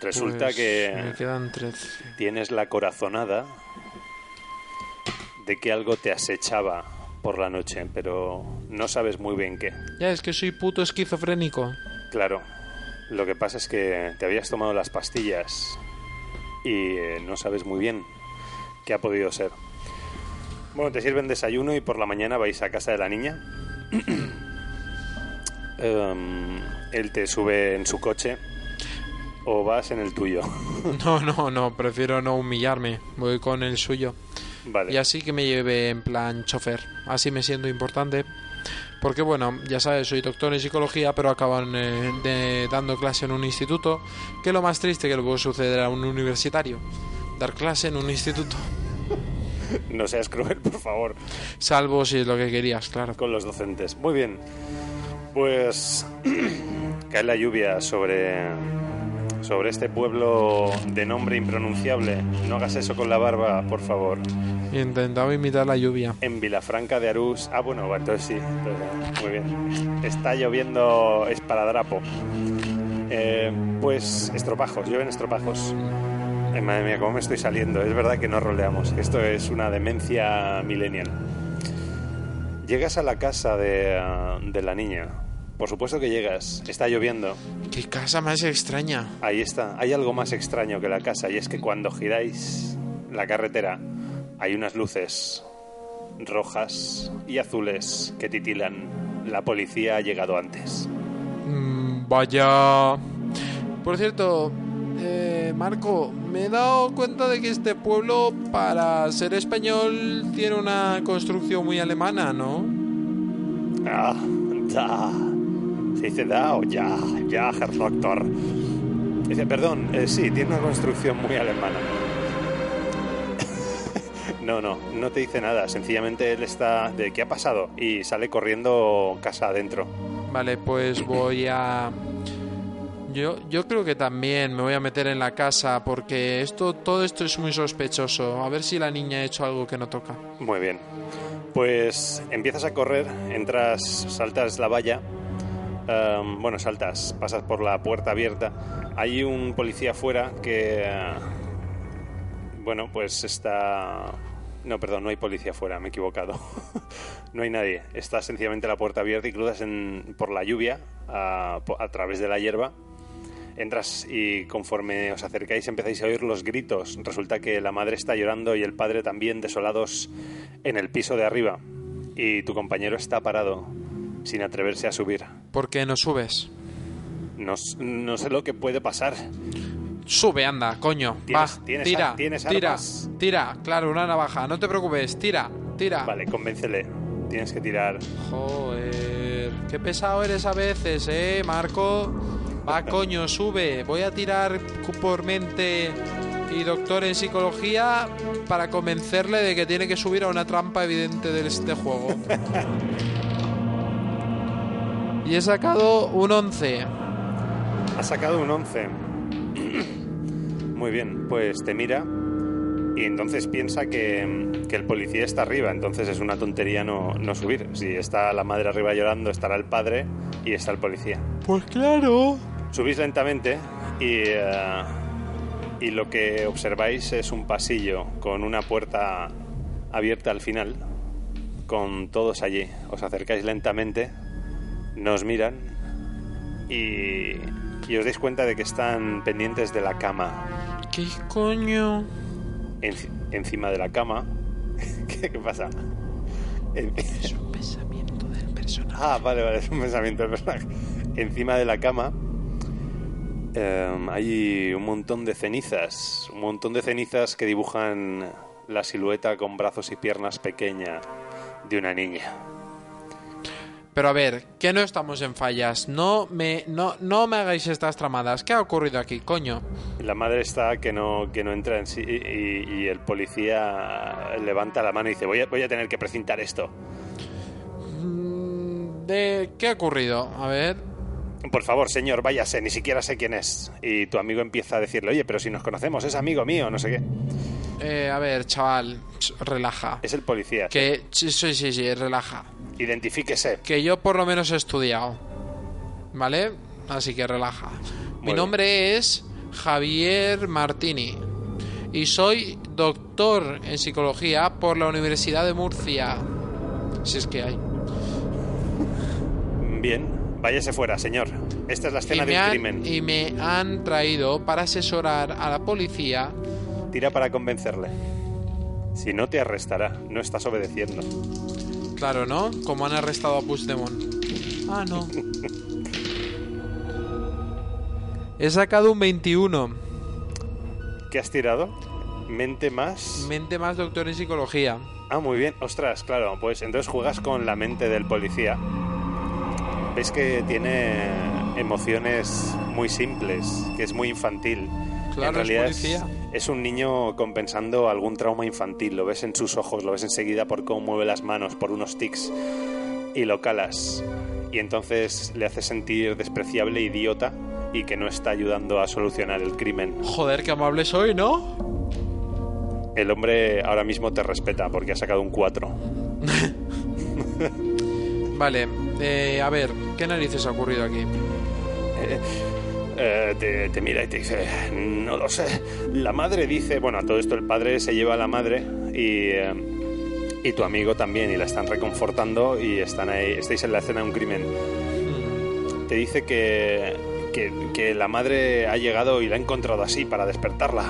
Resulta Pues que Me quedan 13. tienes la corazonada de que algo te acechaba por la noche, pero no sabes muy bien qué. Ya, es que soy puto esquizofrénico. Claro, lo que pasa es que te habías tomado las pastillas y eh, no sabes muy bien qué ha podido ser. Bueno, te sirven desayuno y por la mañana vais a casa de la niña. [COUGHS] Em, él te sube en su coche o vas en el tuyo. [LAUGHS] No, no, no, prefiero no humillarme. Voy con el suyo. vale. Y así que me lleve en plan chofer. Así me siento importante. Porque bueno, ya sabes, soy doctor en psicología, pero acaban eh, de- dando clase en un instituto. Que es lo más triste que le puede suceder a un universitario. Dar clase en un instituto. [LAUGHS] No seas cruel, por favor. Salvo si es lo que querías, claro. con los docentes. Muy bien. Pues [CLEARS THROAT] cae la lluvia sobre sobre este pueblo de nombre impronunciable. No hagas eso con la barba, por favor. Intentaba imitar la lluvia. En Vilafranca de Arús. Ah, bueno, entonces sí. entonces, muy bien. Está lloviendo esparadrapo. Eh, pues estropajos, llueven estropajos. Ay, madre mía, cómo me estoy saliendo. Es verdad que no roleamos. Esto es una demencia millennial. Llegas a la casa de, ah, de la niña. Por supuesto que llegas. Está lloviendo. Qué casa más extraña. Ahí está. Hay algo más extraño que la casa y es que cuando giráis la carretera hay unas luces rojas y azules que titilan. La policía ha llegado antes. Mm, vaya. Por cierto, eh, Marco, me he dado cuenta de que este pueblo, para ser español, tiene una construcción muy alemana, ¿no? Ah, da. ¿Se dice da o ya? Ya, Herr Doctor. Dice, perdón, eh, sí, tiene una construcción muy alemana. No, no, no te dice nada. Sencillamente él está de qué ha pasado y sale corriendo casa adentro. Vale, pues voy a... Yo, yo creo que también me voy a meter en la casa porque esto, todo esto es muy sospechoso. A ver si la niña ha hecho algo que no toca. Muy bien. Pues empiezas a correr, entras, saltas la valla. em, bueno, saltas, pasas por la puerta abierta. Hay un policía afuera que. eh, bueno, pues está. No, perdón, no hay policía afuera, me he equivocado. [LAUGHS] no hay nadie. Está sencillamente la puerta abierta y cruzas en- por la lluvia a, través de la hierba. Entras y conforme os acercáis empezáis a oír los gritos. Resulta que la madre está llorando y el padre también desolados en el piso de arriba. Y tu compañero está parado, sin atreverse a subir. ¿Por qué no subes? No sé lo que puede pasar. Sube, anda, coño. ¿Tienes- Va, tienes tira, tienes tira, tira. Claro, una navaja. No te preocupes, tira, tira. Vale, convéncele. Tienes que tirar. Joder, qué pesado eres a veces, ¿eh, Marco? Va, [LAUGHS] coño, sube. Voy a tirar por mente y doctor en psicología para convencerle de que tiene que subir a una trampa evidente de este juego. [LAUGHS] Y he sacado un 11. Ha sacado un 11. [CLEARS THROAT] Muy bien, pues te mira y entonces piensa que, que el policía está arriba, entonces es una tontería no, no subir. Si está la madre arriba llorando, estará el padre y está el policía. Pues claro. Subís lentamente y, eh, y lo que observáis es un pasillo con una puerta abierta al final, con todos allí. Os acercáis lentamente, nos miran y, y os dais cuenta de que están pendientes de la cama. ¿Qué coño? Enci- encima de la cama. [LAUGHS] ¿Qué, qué pasa? Es un pensamiento del personaje. Ah, vale, vale, es un pensamiento del personaje. Encima de la cama em, hay un montón de cenizas, un montón de cenizas que dibujan la silueta con brazos y piernas pequeña de una niña. Pero a ver, que no estamos en fallas. No me, no, no me hagáis estas tramadas. ¿Qué ha ocurrido aquí, coño? La madre está que no, que no entra en sí y, el policía levanta la mano y dice, voy a, voy a tener que precintar esto. Mm, ¿De qué ha ocurrido? A ver. Por favor, señor, váyase, ni siquiera sé quién es. Y tu amigo empieza a decirle, oye, pero si nos conocemos, es amigo mío, no sé qué. Eh, a ver, chaval, ch, relaja. Es el policía. Que sí, sí, sí, relaja. Identifíquese. Que yo por lo menos he estudiado. ¿Vale? Así que relaja. Mi bien. nombre es Javier Martini. Y soy doctor en psicología por la Universidad de Murcia. Si es que hay. Bien, váyase fuera, señor. Esta es la escena me, de un han, crimen. y me han traído para asesorar a la policía. Tira para convencerle. Si no, te arrestará. No estás obedeciendo. Claro, ¿no? Como han arrestado a Puigdemont. Ah, no. He sacado un 21. ¿Qué has tirado? Mente más. Mente más doctor en psicología. Ah, muy bien. Ostras, claro. Pues entonces juegas con la mente del policía. Ves que tiene emociones muy simples, que es muy infantil. Claro, en realidad es policía. es un niño compensando algún trauma infantil. Lo ves en sus ojos, lo ves enseguida por cómo mueve las manos, por unos tics. Y lo calas. Y entonces le hace sentir despreciable, idiota y que no está ayudando a solucionar el crimen. Joder, qué amable soy, ¿no? El hombre ahora mismo te respeta porque ha sacado un 4. [LAUGHS] Vale, eh, a ver, ¿qué narices ha ocurrido aquí? Eh, te, te mira y te dice, no lo sé. La madre dice, bueno, a todo esto el padre se lleva a la madre y, eh, y tu amigo también y la están reconfortando y están ahí, estáis en la escena de un crimen. Te dice que, que, que la madre ha llegado y la ha encontrado así para despertarla.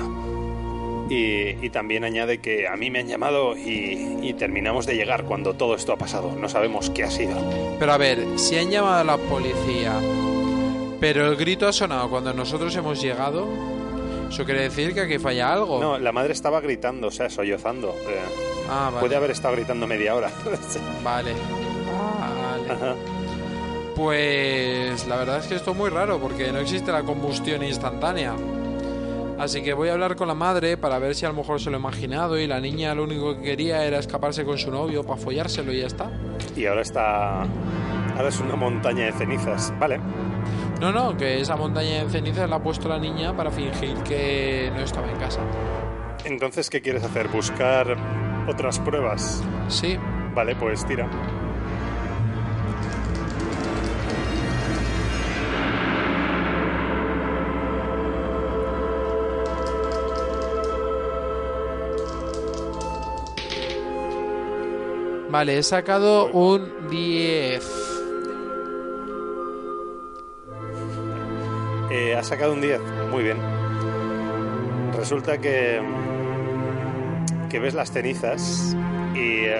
Y, y también añade que a mí me han llamado y, y terminamos de llegar cuando todo esto ha pasado. No sabemos qué ha sido. Pero a ver, si han llamado a la policía, pero el grito ha sonado cuando nosotros hemos llegado, eso quiere decir que aquí falla algo. No, la madre estaba gritando, o sea, sollozando. Eh, ah, vale. Puede haber estado gritando media hora. [LAUGHS] Vale. Vale. Ajá. Pues la verdad es que esto es muy raro porque no existe la combustión instantánea. Así que voy a hablar con la madre para ver si a lo mejor se lo ha imaginado y la niña lo único que quería era escaparse con su novio para follárselo y ya está. Y ahora está. Ahora es una montaña de cenizas. Vale. No, no, que esa montaña de cenizas la ha puesto la niña para fingir que no estaba en casa. Entonces, ¿qué quieres hacer? ¿Buscar otras pruebas? Sí, Vale, pues tira. vale, he sacado un 10. Eh, has sacado un 10. Muy bien. Resulta que. ves las cenizas y eh,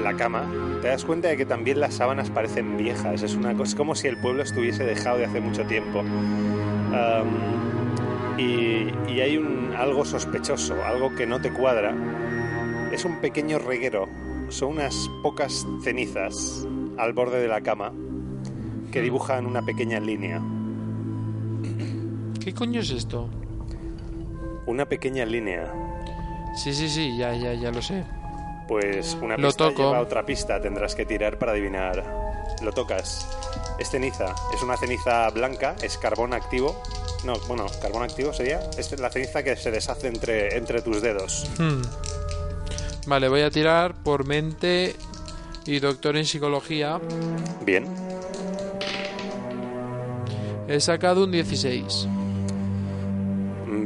la cama. Te das cuenta de que también las sábanas parecen viejas. Es una es como si el pueblo estuviese dejado de hace mucho tiempo. Y, hay algo sospechoso, algo que no te cuadra. Es un pequeño reguero. Son unas pocas cenizas al borde de la cama que dibujan una pequeña línea. ¿Qué coño es esto? Una pequeña línea. Sí, sí, sí, ya, ya, ya lo sé. Pues una Lo pista toco. lleva a otra pista. Tendrás que tirar para adivinar. Lo tocas. Es ceniza. Es una ceniza blanca. Es carbón activo. No, bueno, carbón activo sería. Es la ceniza que se deshace entre, entre tus dedos. Hmm. Vale, voy a tirar por mente y doctor en psicología. Bien. He sacado un 16.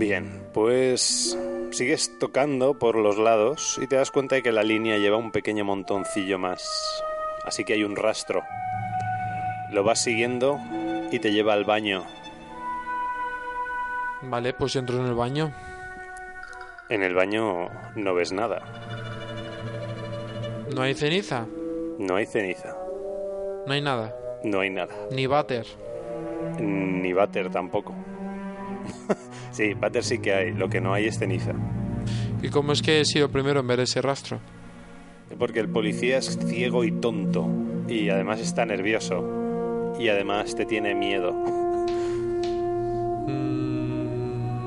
Bien. Pues sigues tocando por los lados y te das cuenta de que la línea lleva un pequeño montoncillo más. Así que hay un rastro. Lo vas siguiendo y te lleva al baño. Vale, pues entro en el baño. En el baño no ves nada. No hay ceniza, No hay ceniza. no hay nada. No hay nada. Ni váter. Ni váter tampoco. [LAUGHS] sí, váter sí que hay. Lo que no hay es ceniza. ¿Y cómo es que he sido primero en ver ese rastro? Porque el policía es ciego y tonto. Y además está nervioso. Y además te tiene miedo. Mm,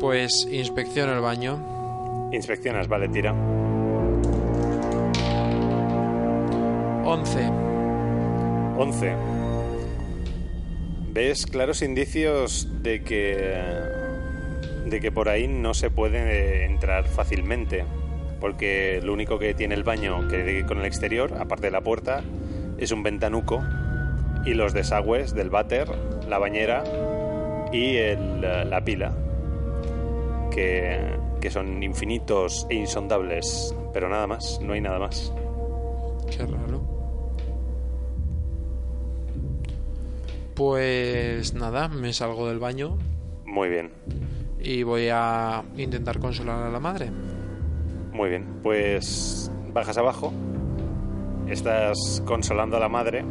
pues inspecciona el baño. Inspeccionas, vale, tira. 11. 11. Ves claros indicios de que de que por ahí no se puede entrar fácilmente, porque lo único que tiene el baño que con el exterior, aparte de la puerta, es un ventanuco y los desagües del váter, la bañera y el- la pila, que, que son infinitos e insondables, pero nada más, no hay nada más. Qué raro. Pues nada, me salgo del baño Muy bien, y voy a intentar consolar a la madre. muy bien. Pues bajas abajo, estás consolando a la madre.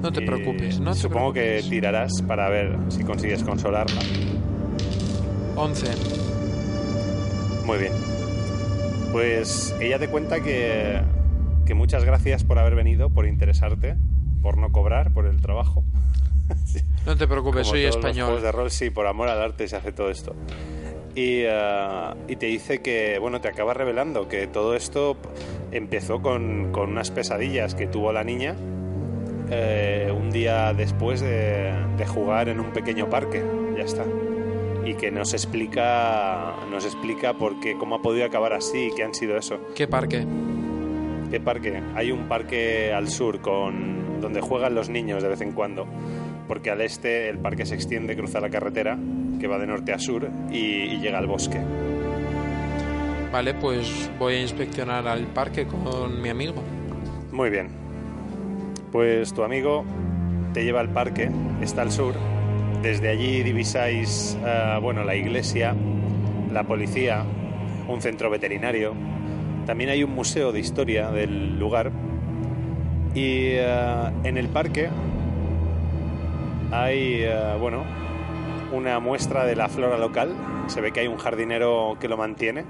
No te preocupes, no te Supongo preocupes. que tirarás para ver si consigues consolarla. 11. Muy bien. Pues ella te cuenta que, que muchas gracias por haber venido, por interesarte, por no cobrar, por el trabajo. No te preocupes, Como soy todos los español. juegos de rol, sí, por amor al arte se hace todo esto. Y, eh, y te dice que, bueno, te acaba revelando que todo esto empezó con, con unas pesadillas que tuvo la niña eh, un día después de, de jugar en un pequeño parque. Ya está. Y que nos explica, nos explica por qué, cómo ha podido acabar así, qué han sido eso. ¿Qué parque? ¿Qué parque? Hay un parque al sur con donde juegan los niños de vez en cuando. Porque al este el parque se extiende, cruza la carretera que va de norte a sur y, y llega al bosque. Vale, pues voy a inspeccionar al parque con mi amigo. Muy bien. Pues tu amigo te lleva al parque, está al sur. Desde allí divisáis, eh, bueno, la iglesia, la policía, un centro veterinario. También hay un museo de historia del lugar. Y eh, en el parque hay, eh, bueno, una muestra de la flora local. Se ve que hay un jardinero que lo mantiene.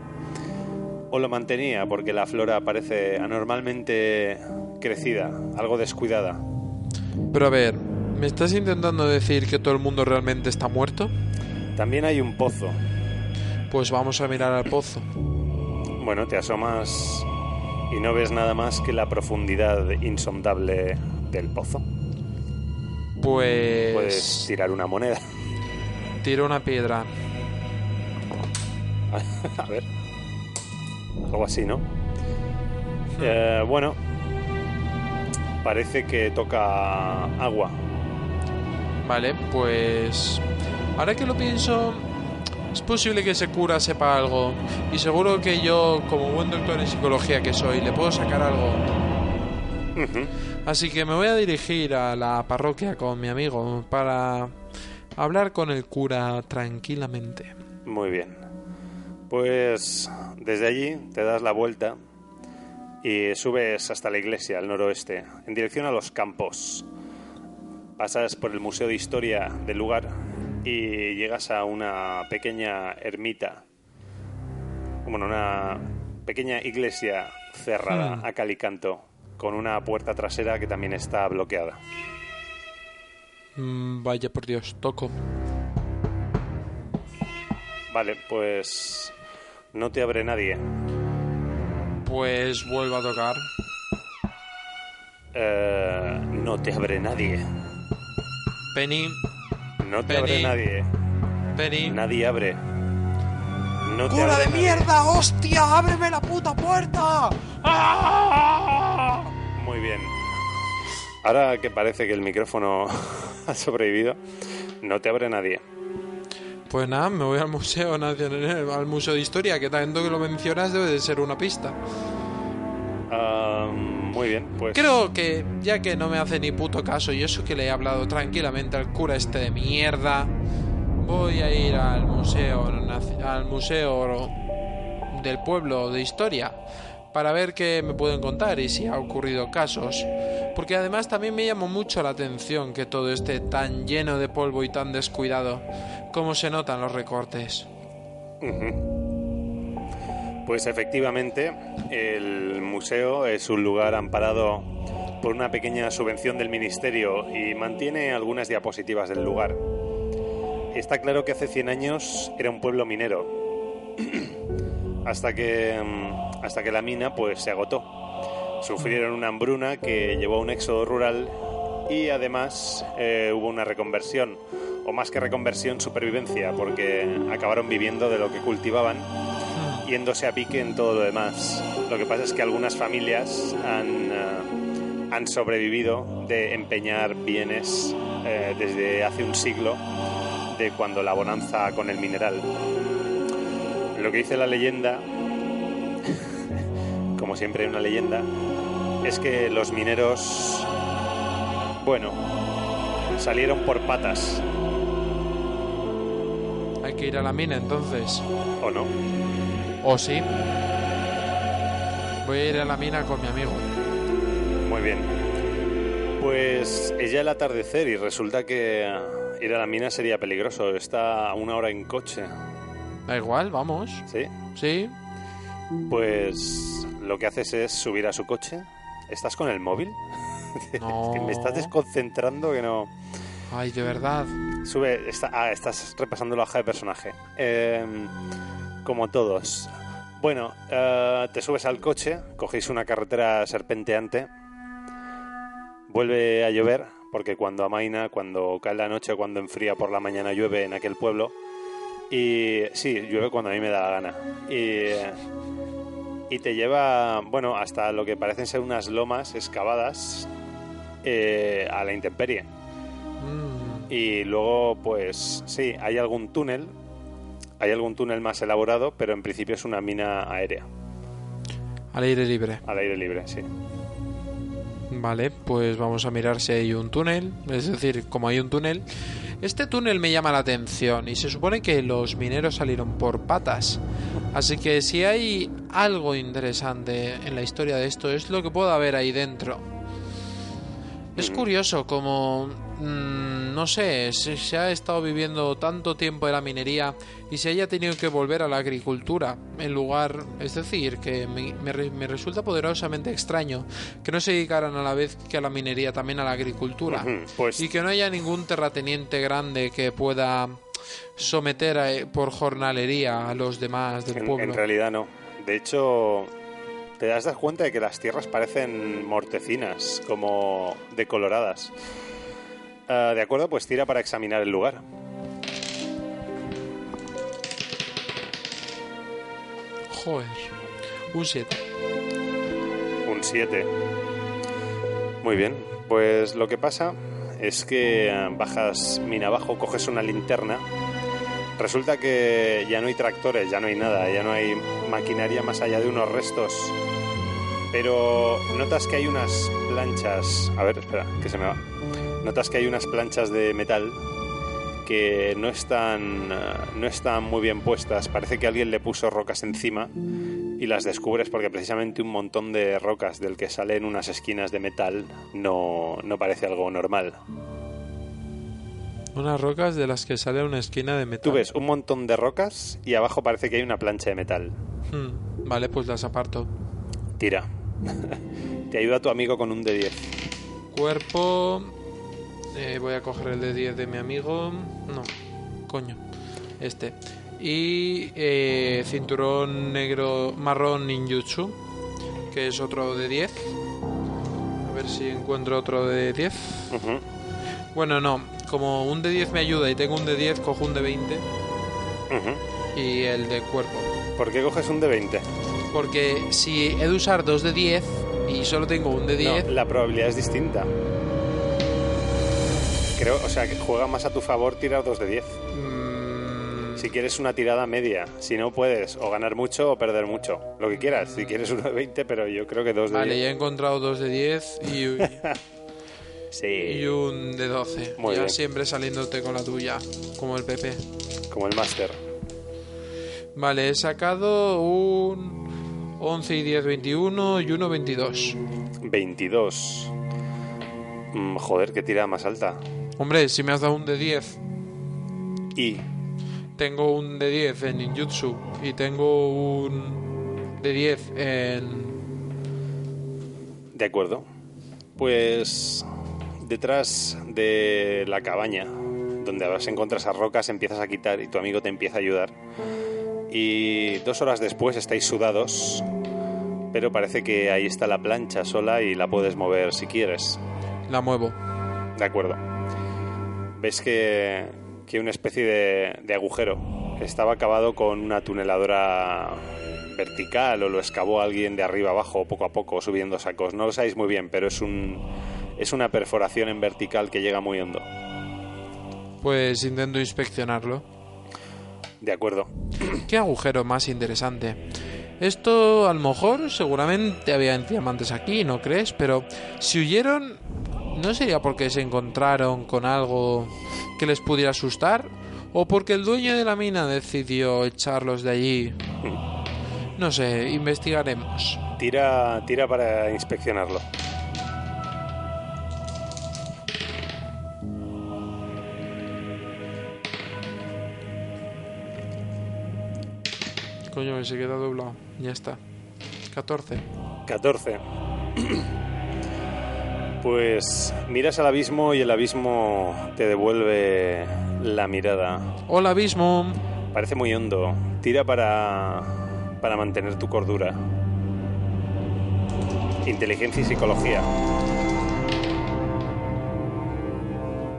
O lo mantenía porque la flora parece anormalmente crecida, algo descuidada. Pero a ver, ¿me estás intentando decir que todo el mundo realmente está muerto? También hay un pozo. Pues vamos a mirar al pozo. Bueno, te asomas y no ves nada más que la profundidad insondable del pozo. Pues Puedes tirar una moneda. tiro una piedra. [LAUGHS] A ver. Algo así, ¿no? Eh, bueno. Parece que toca agua. Vale, pues ahora que lo pienso, es posible que ese cura sepa algo y seguro que yo, como buen doctor en psicología que soy, le puedo sacar algo. Así que me voy a dirigir a la parroquia con mi amigo para hablar con el cura tranquilamente. Muy bien. Pues desde allí te das la vuelta y subes hasta la iglesia al noroeste, en dirección a los campos. Pasas por el Museo de Historia del lugar y llegas a una pequeña ermita, bueno, una pequeña iglesia cerrada Hmm. a cal y canto, con una puerta trasera que también está bloqueada. Mm, vaya por Dios, toco. Vale, pues no te abre nadie. Pues vuelvo a tocar. Eh, no te abre nadie. Penny, No te Penny. abre nadie. Penny. Nadie abre. No te ¡Cura de nadie. mierda! ¡Hostia! ¡Ábreme la puta puerta! ¡Ah! Muy bien. Ahora que parece que el micrófono [LAUGHS] ha sobrevivido, no te abre nadie. Pues nada, me voy al Museo Nacional, al Museo de Historia, que tanto que lo mencionas debe de ser una pista. Ah, muy bien, pues. Creo que, ya que no me hace ni puto caso y eso que le he hablado tranquilamente al cura este de mierda, voy a ir al museo, al museo del pueblo de historia para ver qué me pueden contar y si ha ocurrido casos. Porque además también me llamó mucho la atención que todo esté tan lleno de polvo y tan descuidado, como se notan los recortes. Pues efectivamente, el museo es un lugar amparado por una pequeña subvención del ministerio y mantiene algunas diapositivas del lugar. Está claro que hace 100 años era un pueblo minero, [CLEARS THROAT] hasta que, mm, hasta que la mina pues se agotó. Sufrieron una hambruna que llevó a un éxodo rural y además eh, hubo una reconversión, o más que reconversión, supervivencia, porque acabaron viviendo de lo que cultivaban, yéndose a pique en todo lo demás. Lo que pasa es que algunas familias han, eh, han sobrevivido de empeñar bienes eh, desde hace un siglo, de cuando la bonanza con el mineral. Lo que dice la leyenda, como siempre hay una leyenda, es que los mineros, bueno, salieron por patas, Hay que ir a la mina entonces. ¿o no? ¿O sí? Voy a ir a la mina con mi amigo. Muy bien. Pues es ya el atardecer y resulta que ir a la mina sería peligroso. Está a una hora en coche, Da igual, vamos. ¿sí? Sí. Pues lo que haces es subir a su coche. ¿Estás con el móvil? [LAUGHS] No. Que me estás desconcentrando que no... Ay, de verdad. Sube, está, ah, estás repasando la hoja de personaje. Eh, como todos. Bueno, eh, te subes al coche, cogéis una carretera serpenteante, vuelve a llover, porque cuando amaina, cuando cae la noche, cuando enfría por la mañana llueve en aquel pueblo. Y sí, llueve cuando a mí me da la gana. Y, y te lleva, bueno, hasta lo que parecen ser unas lomas excavadas eh, a la intemperie. Mm, Y luego, pues sí, hay algún túnel, hay algún túnel más elaborado, pero en principio es una mina aérea, al aire libre. al aire libre, sí. Vale, pues vamos a mirar si hay un túnel. Es decir, como hay un túnel. Este túnel me llama la atención y se supone que los mineros salieron por patas. Así que si hay algo interesante en la historia de esto es lo que pueda haber ahí dentro. Es Mm. curioso como... mm, no sé, se, se ha estado viviendo tanto tiempo de la minería y se haya tenido que volver a la agricultura en lugar... Es decir, que me, me re- me resulta poderosamente extraño que no se dedicaran a la vez que a la minería también a la agricultura. Pues Y que no haya ningún terrateniente grande que pueda someter a- por jornalería a los demás del en, pueblo. en realidad no. De hecho, te das cuenta de que las tierras parecen mortecinas, como decoloradas. Ah, de acuerdo, pues tira para examinar el lugar. Joder. Un 7. Un 7. Muy bien, pues lo que pasa es que eh, bajas mina abajo, coges una linterna. Resulta que ya no hay tractores, ya no hay nada, ya no hay maquinaria más allá de unos restos. Pero notas que hay unas planchas. A ver, espera, que se me va. Notas que hay unas planchas de metal que no están, eh, no están muy bien puestas. Parece que alguien le puso rocas encima y las descubres porque precisamente un montón de rocas del que salen unas esquinas de metal no, no parece algo normal. Unas rocas de las que sale una esquina de metal. Tú ves un montón de rocas y abajo parece que hay una plancha de metal. Hmm, Vale, pues las aparto. Tira. [LAUGHS] Te ayuda tu amigo con un D10. Cuerpo. Eh, voy a coger el de 10 de mi amigo. No, coño. Este. Y eh, cinturón negro marrón ninjutsu. Que es otro de 10. A ver si encuentro otro de 10. Ujú. Bueno, no. Como un de 10 me ayuda y tengo un de 10, cojo un de 20 Ujú. y el de cuerpo. ¿Por qué coges un D20? Porque si he de usar dos de 10 y solo tengo un de 10, No, la probabilidad es distinta. Creo, o sea, que juega más a tu favor tirar dos de 10. mm, Si quieres una tirada media, si no puedes o ganar mucho o perder mucho. Lo que quieras, si quieres uno de 20, pero yo creo que dos de Vale, 10. ya he encontrado dos de 10 y, [LAUGHS] Sí, y un de 12. Muy ya bien. siempre saliéndote con la tuya, como el PP. como el máster. Vale, he sacado un 11 y 10, 21 y uno 22. 22. Mm, joder, qué tirada más alta. Hombre, si me has dado un de 10, Y tengo un de 10 en ninjutsu y tengo un de 10 en... De acuerdo. Pues detrás de la cabaña, donde vas a encontrar esas rocas, empiezas a quitar y tu amigo te empieza a ayudar. Y dos horas después estáis sudados, pero parece que ahí está la plancha sola y la puedes mover si quieres. La muevo. De acuerdo. Ves que, que una especie de, de agujero estaba acabado con una tuneladora vertical o lo excavó alguien de arriba abajo poco a poco subiendo sacos. No lo sabéis muy bien, pero es un es una perforación en vertical que llega muy hondo. Pues intento inspeccionarlo. De acuerdo. ¿Qué agujero más interesante? Esto a lo mejor seguramente había diamantes aquí, ¿no crees? Pero si huyeron, ¿no sería porque se encontraron con algo que les pudiera asustar? ¿O porque el dueño de la mina decidió echarlos de allí? No sé, investigaremos. Tira, tira para inspeccionarlo. Coño, se queda doblado. Ya está. 14. 14. Pues miras al abismo y el abismo te devuelve la mirada. Hola, abismo. Parece muy hondo. Tira para, para mantener tu cordura. Inteligencia y psicología.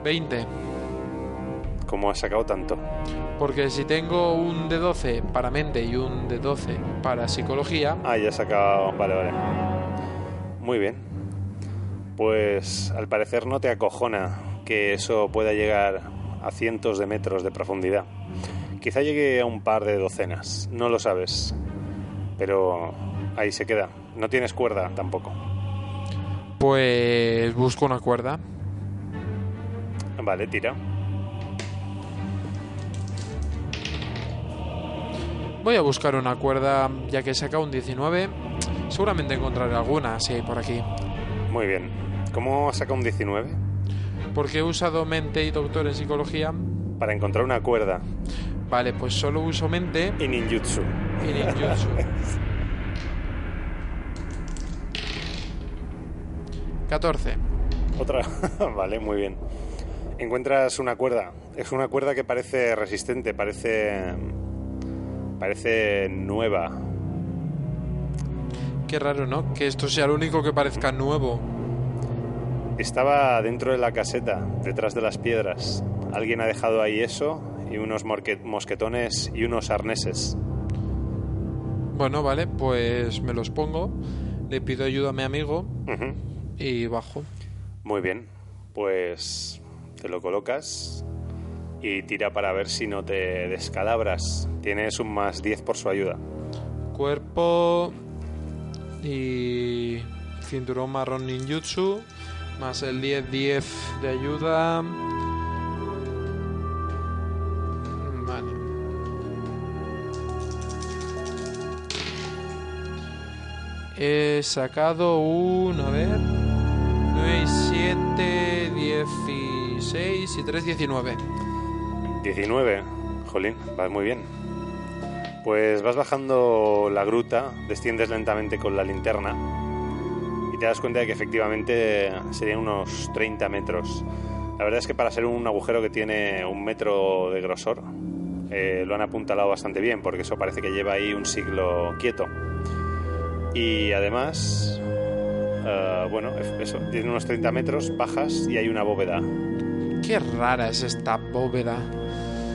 20. ¿Cómo has sacado tanto? Porque si tengo un de 12 para mente y un de 12 para psicología, Ah, ya has sacado... Vale, vale. Muy bien. Pues al parecer no te acojona que eso pueda llegar a cientos de metros de profundidad. Quizá llegue a un par de docenas, no lo sabes. Pero ahí se queda. No tienes cuerda tampoco. pues busco una cuerda. Vale, tira. Voy a buscar una cuerda, ya que he sacado un 19. Seguramente encontraré alguna, si hay por aquí. Muy bien. ¿Cómo sacado un 19? Porque he usado mente y doctor en psicología. Para encontrar una cuerda. Vale, pues solo uso mente Y ninjutsu. y ninjutsu. 14. Otra. [LAUGHS] vale, muy bien. Encuentras una cuerda. Es una cuerda que parece resistente, parece. parece nueva. Qué raro, ¿no? Que esto sea lo único que parezca nuevo. Estaba dentro de la caseta, detrás de las piedras. Alguien ha dejado ahí eso y unos mosquetones y unos arneses. Bueno, vale, pues me los pongo. Le pido ayuda a mi amigo y bajo. Muy bien. Pues te lo colocas y tira para ver si no te descalabras. Tienes un más 10 por su ayuda. Cuerpo y cinturón marrón ninjutsu más el 10-10 de ayuda. Vale. He sacado un, a ver, 9 y 7, 16 y 3, 19. 19. Jolín, vas muy bien. Pues vas bajando la gruta, desciendes lentamente con la linterna te das cuenta de que efectivamente serían unos 30 metros. La verdad es que para ser un agujero que tiene un metro de grosor, eh, lo han apuntalado bastante bien, porque eso parece que lleva ahí un siglo quieto. Y además, eh, bueno, eso, tiene unos 30 metros, bajas y hay una bóveda. Qué rara es esta bóveda.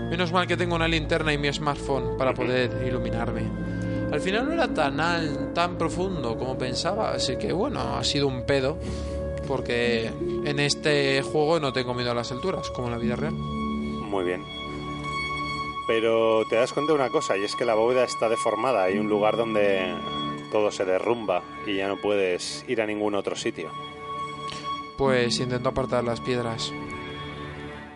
Menos mal que tengo una linterna y mi smartphone para poder iluminarme. Al final no era tan tan profundo como pensaba, así que bueno, ha sido un pedo. Porque en este juego no tengo miedo a las alturas, como en la vida real. Muy bien. Pero te das cuenta de una cosa, y es que la bóveda está deformada. Hay un lugar donde todo se derrumba y ya no puedes ir a ningún otro sitio. Pues intento apartar las piedras.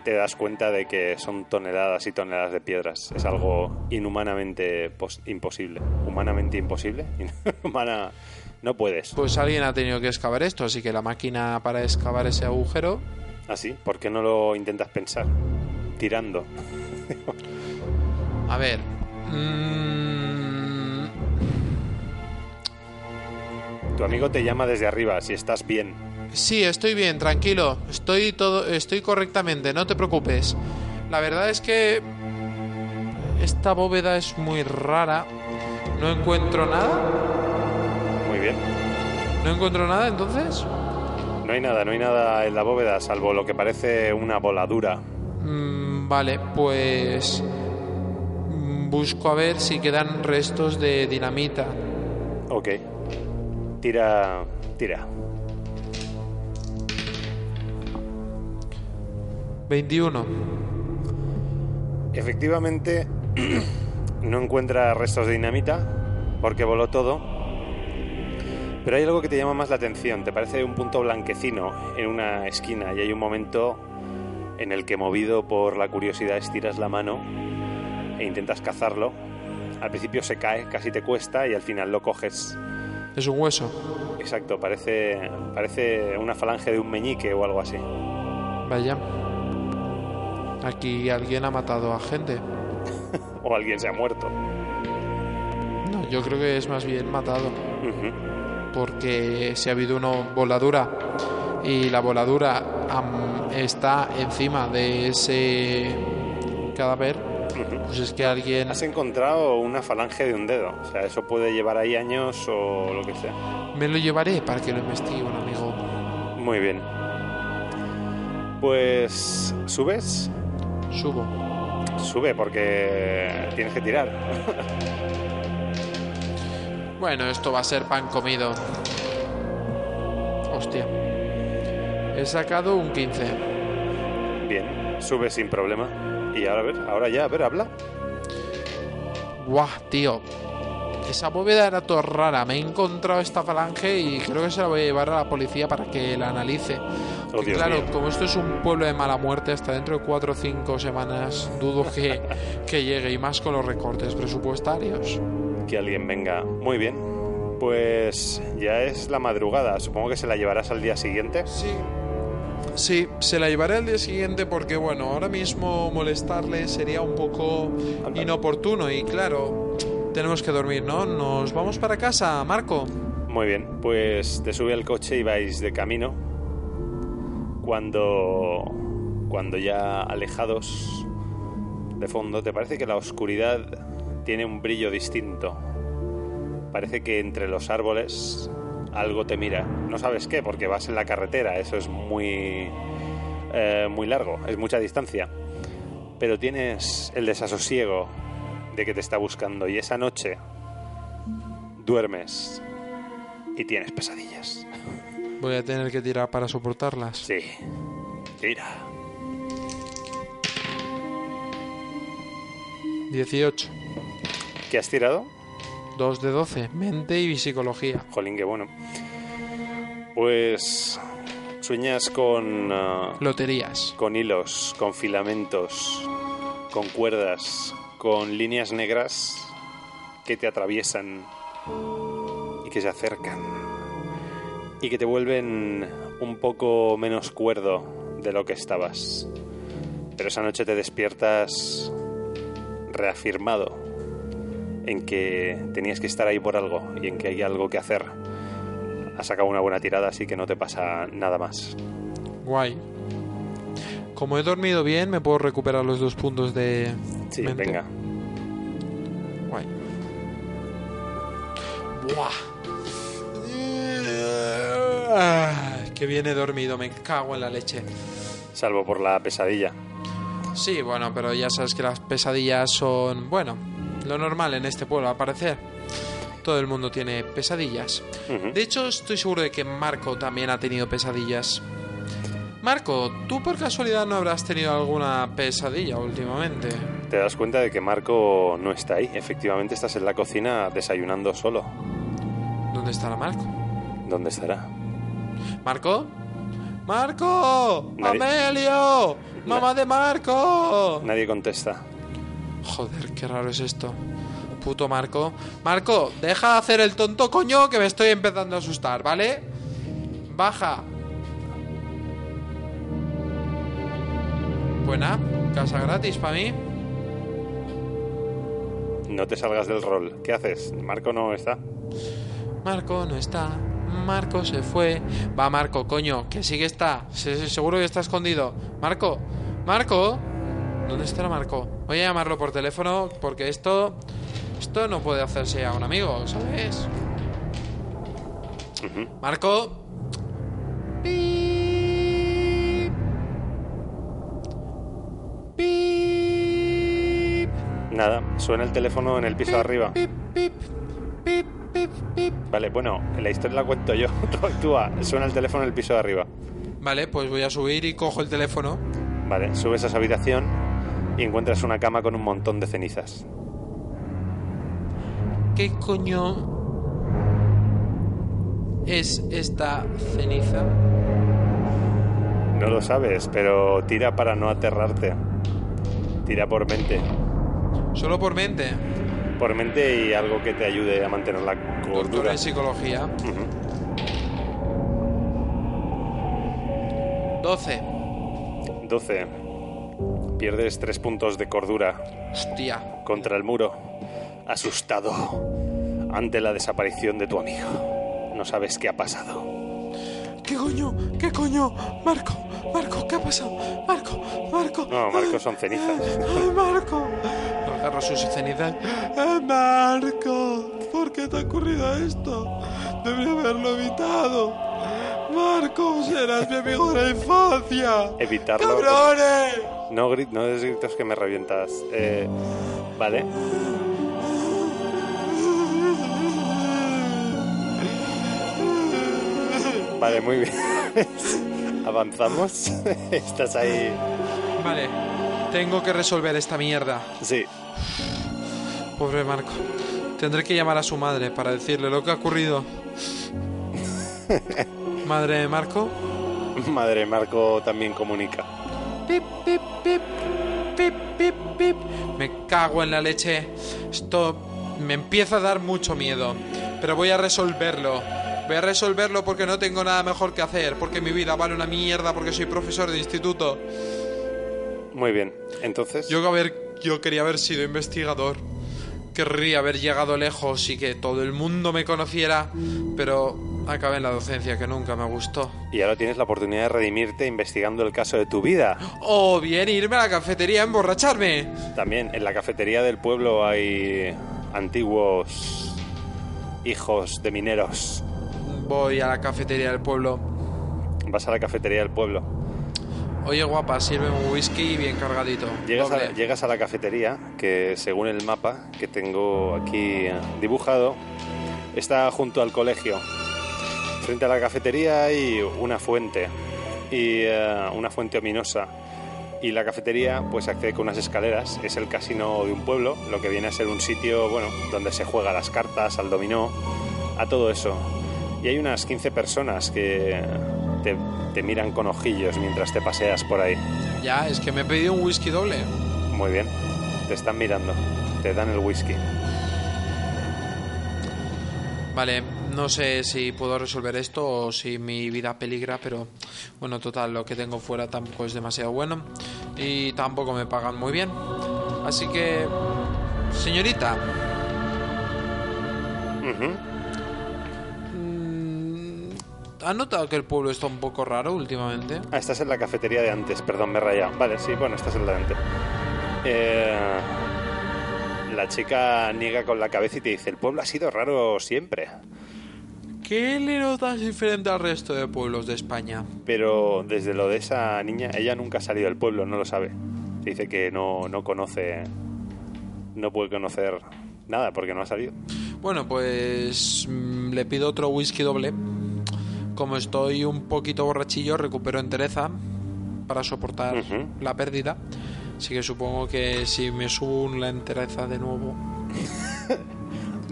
Te das cuenta de que son toneladas y toneladas de piedras. Es algo inhumanamente pos- imposible. ¿Humanamente imposible? [LAUGHS] Humana... No puedes. Pues alguien ha tenido que excavar esto, así que la máquina para excavar ese agujero. ¿Así? ¿Por qué no lo intentas pensar? Tirando. [LAUGHS] A ver. mm, Tu amigo te llama desde arriba, si estás bien. Sí, estoy bien, tranquilo. Estoy todo, estoy correctamente, no te preocupes. La verdad es que esta bóveda es muy rara. No encuentro nada. Muy bien. No encuentro nada, entonces. No hay nada, no hay nada en la bóveda, salvo lo que parece una voladura. Mm, vale, pues busco a ver si quedan restos de dinamita. Ok. Tira. Tira. 21. Efectivamente, [CLEARS THROAT] no encuentra restos de dinamita porque voló todo. Pero hay algo que te llama más la atención. Te parece un punto blanquecino en una esquina y hay un momento en el que movido por la curiosidad estiras la mano e intentas cazarlo. Al principio se cae, casi te cuesta y al final lo coges. Es un hueso. Exacto, parece, parece una falange de un meñique o algo así. Vaya. Aquí alguien ha matado a gente. [LAUGHS] O alguien se ha muerto. No, yo creo que es más bien matado. Porque si ha habido una voladura y la voladura está encima de ese cadáver, pues es que alguien... Has encontrado una falange de un dedo. O sea, eso puede llevar ahí años o lo que sea. Me lo llevaré para que lo investigue un amigo. Muy bien. Pues subes, Subo. sube porque tienes que tirar. Bueno, esto va a ser pan comido. Hostia. He sacado un 15. Bien, sube sin problema. Y ahora a ver, ahora ya, a ver, habla. Buah, tío. Esa bóveda era todo rara. Me he encontrado esta falange y creo que se la voy a llevar a la policía para que la analice. Oh, Que claro, mío. como esto es un pueblo de mala muerte, hasta dentro de 4 o 5 semanas dudo que, [LAUGHS] que llegue y más con los recortes presupuestarios. Que alguien venga. Muy bien. Pues ya es la madrugada. Supongo que se la llevarás al día siguiente. Sí. Sí, se la llevaré al día siguiente porque, bueno, ahora mismo molestarle sería un poco Anda. inoportuno y claro, tenemos que dormir, ¿no? Nos vamos para casa, Marco. Muy bien, pues te sube al coche y vais de camino. Cuando, cuando ya alejados de fondo, te parece que la oscuridad tiene un brillo distinto. Parece que entre los árboles algo te mira. No sabes qué, porque vas en la carretera, eso es muy, eh, muy largo, es mucha distancia. Pero tienes el desasosiego de que te está buscando y esa noche duermes y tienes pesadillas. Voy a tener que tirar para soportarlas. Sí. Tira. 18. ¿Qué has tirado? 2 de 12. Mente y psicología. Jolín, qué bueno. Pues sueñas con, ah, Loterías. con hilos, con filamentos, con cuerdas, con líneas negras que te atraviesan y que se acercan y que te vuelven un poco menos cuerdo de lo que estabas. Pero esa noche te despiertas reafirmado en que tenías que estar ahí por algo y en que hay algo que hacer. Has sacado una buena tirada, así que no te pasa nada más. Guay. Como he dormido bien, me puedo recuperar los dos puntos de Sí, mente. venga. Guay. Buah. Ah, que viene dormido, me cago en la leche. Salvo por la pesadilla. Sí, bueno, pero ya sabes que las pesadillas son, bueno, lo normal en este pueblo, al parecer. Todo el mundo tiene pesadillas. De hecho, estoy seguro de que Marco también ha tenido pesadillas. Marco, ¿tú por casualidad no habrás tenido alguna pesadilla últimamente? Te das cuenta de que Marco no está ahí. Efectivamente, estás en la cocina desayunando solo. ¿Dónde estará Marco? ¿Dónde estará? ¿Marco? ¡Marco! Nadie- ¡Amelio! ¡Mamá de Marco! Nadie contesta. Joder, qué raro es esto. Puto Marco. Marco, deja de hacer el tonto coño que me estoy empezando a asustar, ¿vale? Baja. Buena, casa gratis para mí. No te salgas del rol. ¿Qué haces? Marco no está. Marco no está. Marco se fue. Va, Marco, coño, que sí que está. Se- se- seguro que está escondido. Marco, Marco. ¿Dónde estará Marco? Voy a llamarlo por teléfono porque esto. Esto no puede hacerse a un amigo, ¿sabes? Marco. Nada, suena el teléfono en el piso de arriba. Pip, pip, pip, pip, pip. Vale, bueno, la historia la cuento yo. [LAUGHS] Tú actúa, suena el teléfono en el piso de arriba. Vale, pues voy a subir y cojo el teléfono. Vale, subes a esa habitación y encuentras una cama con un montón de cenizas. ¿Qué coño es esta ceniza? No lo sabes, pero tira para no aterrarte. Tira por mente. Solo por mente. Por mente y algo que te ayude a mantener la Doctora cordura. en psicología. Ujú. 12. 12. Pierdes tres puntos de cordura Hostia. contra el muro, asustado ante la desaparición de tu amigo. No sabes qué ha pasado. ¿Qué coño? ¿Qué coño? Marco, Marco, ¿qué ha pasado? Marco, Marco. No, Marco, son cenizas. ¡Ay, Marco! Agarra sus cenizas. ¡Eh, Marco! ¿Por qué te ha ocurrido esto? Debería haberlo evitado. Marco, serás mi amigo de la infancia. Evitarlo. ¡Cabrones! No, grit, no des gritos que me revientas. Eh, vale. Vale, muy bien. [LAUGHS] Avanzamos. [LAUGHS] Estás ahí. Vale, tengo que resolver esta mierda. Sí. Pobre Marco. Tendré que llamar a su madre para decirle lo que ha ocurrido. [LAUGHS] Madre de Marco. Madre, Marco también comunica. Pip, pip, pip, pip, pip, pip. Me cago en la leche. Esto me empieza a dar mucho miedo. Pero voy a resolverlo. Voy a resolverlo porque no tengo nada mejor que hacer. Porque mi vida vale una mierda. Porque soy profesor de instituto. Muy bien. Entonces. Yo, haber, yo quería haber sido investigador. Querría haber llegado lejos y que todo el mundo me conociera. Pero acabé en la docencia que nunca me gustó. Y ahora tienes la oportunidad de redimirte investigando el caso de tu vida. O bien irme a la cafetería a emborracharme. También en la cafetería del pueblo hay antiguos hijos de mineros. Voy a la cafetería del pueblo. Vas a la cafetería del pueblo. Oye, guapa, sírveme un whisky bien cargadito. Llegas a, llegas a la cafetería, que según el mapa que tengo aquí eh, dibujado, está junto al colegio. Frente a la cafetería hay una fuente, y eh, una fuente ominosa. Y la cafetería pues accede con unas escaleras, es el casino de un pueblo, lo que viene a ser un sitio bueno, donde se juega a las cartas, al dominó, a todo eso. Y hay unas 15 personas que te, te miran con ojillos mientras te paseas por ahí. Ya, es que me he pedido un whisky doble. Muy bien. Te están mirando. Te dan el whisky. Vale, no sé si puedo resolver esto o si mi vida peligra, pero bueno, total, lo que tengo fuera tampoco es demasiado bueno y tampoco me pagan muy bien. Así que, señorita, ¿ha notado que el pueblo está un poco raro últimamente? Ah, estás en la cafetería de antes. Perdón, me he rayado. Vale, sí, bueno, estás en la de antes. Eh, la chica niega con la cabeza y te dice, el pueblo ha sido raro siempre. ¿Qué le notas diferente al resto de pueblos de España? Pero desde lo de esa niña, ella nunca ha salido del pueblo, no lo sabe. Dice que no, no conoce, no puede conocer nada porque no ha salido. Bueno, pues mm, le pido otro whisky doble. Como estoy un poquito borrachillo, recupero entereza para soportar la pérdida. Así que supongo que si me subo la entereza de nuevo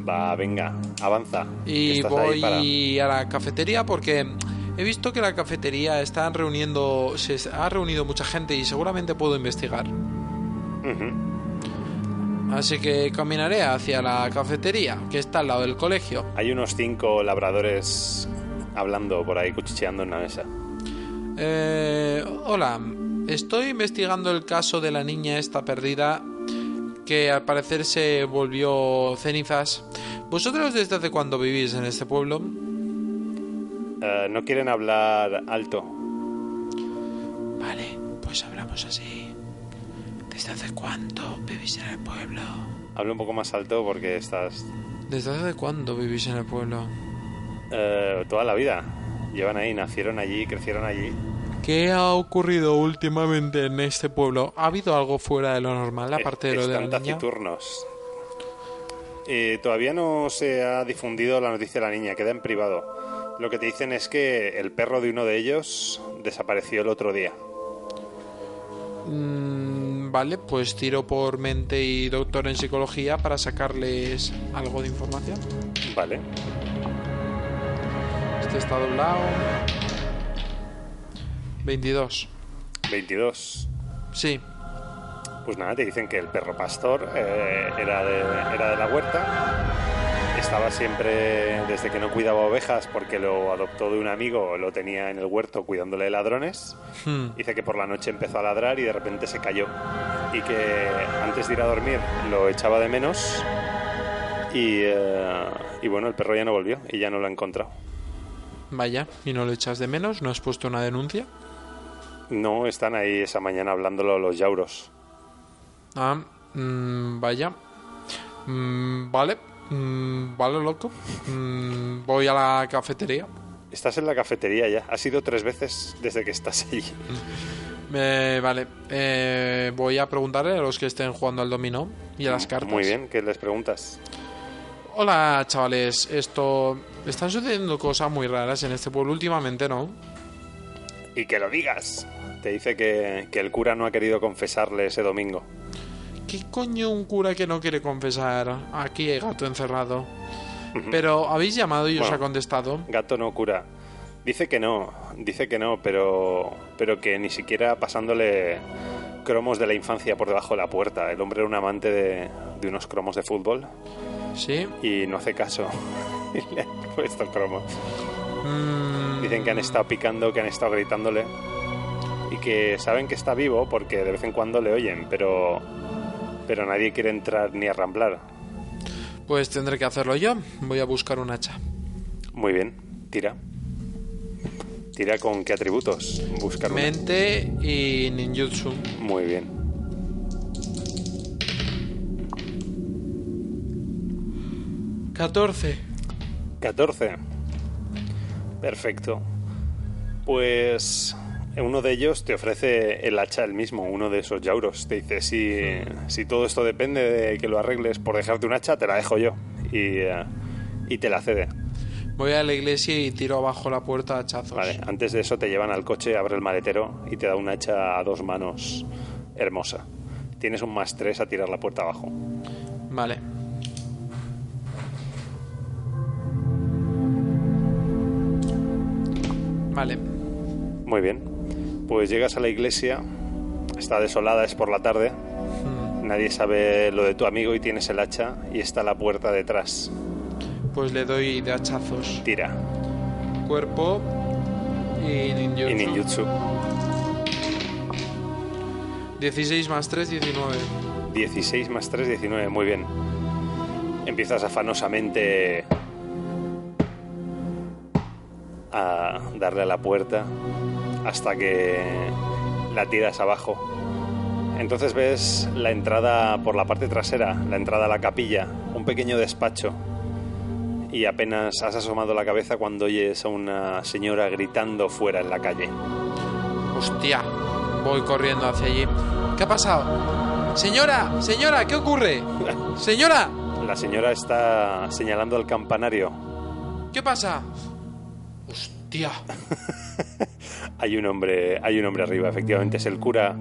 Va, venga, avanza. y voy para- a la cafetería porque he visto que la cafetería está reuniendo, se ha reunido mucha gente y seguramente puedo investigar. Así que caminaré hacia la cafetería que está al lado del colegio. Hay unos cinco labradores hablando por ahí, cuchicheando en una mesa. Eh, hola, estoy investigando el caso de la niña esta perdida que al parecer se volvió cenizas. ¿Vosotros desde hace cuándo vivís en este pueblo? eh, no quieren hablar alto. Vale, pues hablamos así. ¿Desde hace cuánto vivís en el pueblo? Habla un poco más alto porque estás ¿Desde hace cuándo vivís en el pueblo? Eh, toda la vida. Llevan ahí, nacieron allí, crecieron allí. ¿Qué ha ocurrido últimamente en este pueblo? ¿Ha habido algo fuera de lo normal, aparte de lo de la niña? taciturnos. Eh, todavía no se ha difundido la noticia de la niña, queda en privado. Lo que te dicen es que el perro de uno de ellos desapareció el otro día. Mm, vale, pues tiro por mente y doctor en psicología para sacarles algo de información. Vale. Este está doblado. 22. 22. Sí. Pues nada, te dicen que el perro pastor eh, era, de, era de la huerta. Estaba siempre, desde que no cuidaba ovejas, porque lo adoptó de un amigo, lo tenía en el huerto cuidándole de ladrones. Hmm. Dice que por la noche empezó a ladrar y de repente se cayó. Y que antes de ir a dormir lo echaba de menos. Y, eh, y bueno, el perro ya no volvió y ya no lo ha encontrado. Vaya, ¿y no lo echas de menos? ¿No has puesto una denuncia? No están ahí esa mañana hablándolo los yauros. Ah, mm, vaya. Mm, vale. Mm, vale, loco. Mm, voy a la cafetería. Estás en la cafetería ya. Ha sido tres veces desde que estás allí. Eh, vale. Eh, voy a preguntarle a los que estén jugando al dominó y a las cartas. Muy bien, ¿qué les preguntas? Hola, chavales. Esto... Están sucediendo cosas muy raras en este pueblo últimamente, ¿no? Y que lo digas. Te dice que, que el cura no ha querido confesarle ese domingo. ¿Qué coño un cura que no quiere confesar? Aquí hay gato encerrado. Pero habéis llamado y os ha contestado. Gato no cura. Dice que no, dice que no, pero, pero que ni siquiera pasándole cromos de la infancia por debajo de la puerta. El hombre era un amante de, de unos cromos de fútbol ¿Sí? y no hace caso. [LAUGHS] Y le han puesto cromos. Mm, Dicen que han estado picando, que han estado gritándole y que saben que está vivo porque de vez en cuando le oyen, pero, pero nadie quiere entrar ni arramblar. Pues tendré que hacerlo yo. Voy a buscar un hacha. Muy bien, tira. Tira con qué atributos. Buscar una. Mente y ninjutsu. Muy bien. 14. 14. Perfecto. Pues uno de ellos te ofrece el hacha el mismo, uno de esos yauros. Te dice, si, si todo esto depende de que lo arregles por dejarte un hacha, te la dejo yo. Y, eh, y te la cede. Voy a la iglesia y tiro abajo la puerta a hachazos. Vale, antes de eso te llevan al coche, abre el maletero y te da un hacha a dos manos hermosa. Tienes un más tres a tirar la puerta abajo. Vale. Vale. Muy bien. Pues llegas a la iglesia, está desolada, es por la tarde. Hmm. Nadie sabe lo de tu amigo y tienes el hacha y está la puerta detrás. Pues le doy de hachazos. Tira. Cuerpo y ninjutsu. Y ninjutsu. 16 más 3, 19. 16 más 3, 19. Muy bien. Empiezas afanosamente a darle a la puerta hasta que la tiras abajo. Entonces ves la entrada por la parte trasera, la entrada a la capilla, un pequeño despacho. Y apenas has asomado la cabeza cuando oyes a una señora gritando fuera en la calle. Hostia. Voy corriendo hacia allí. ¿Qué ha pasado? Señora, señora, ¿qué ocurre? [LAUGHS] Señora, La señora está señalando al campanario. ¿qué pasa? Hostia. [LAUGHS] Hay un hombre, hay un hombre arriba, efectivamente es el cura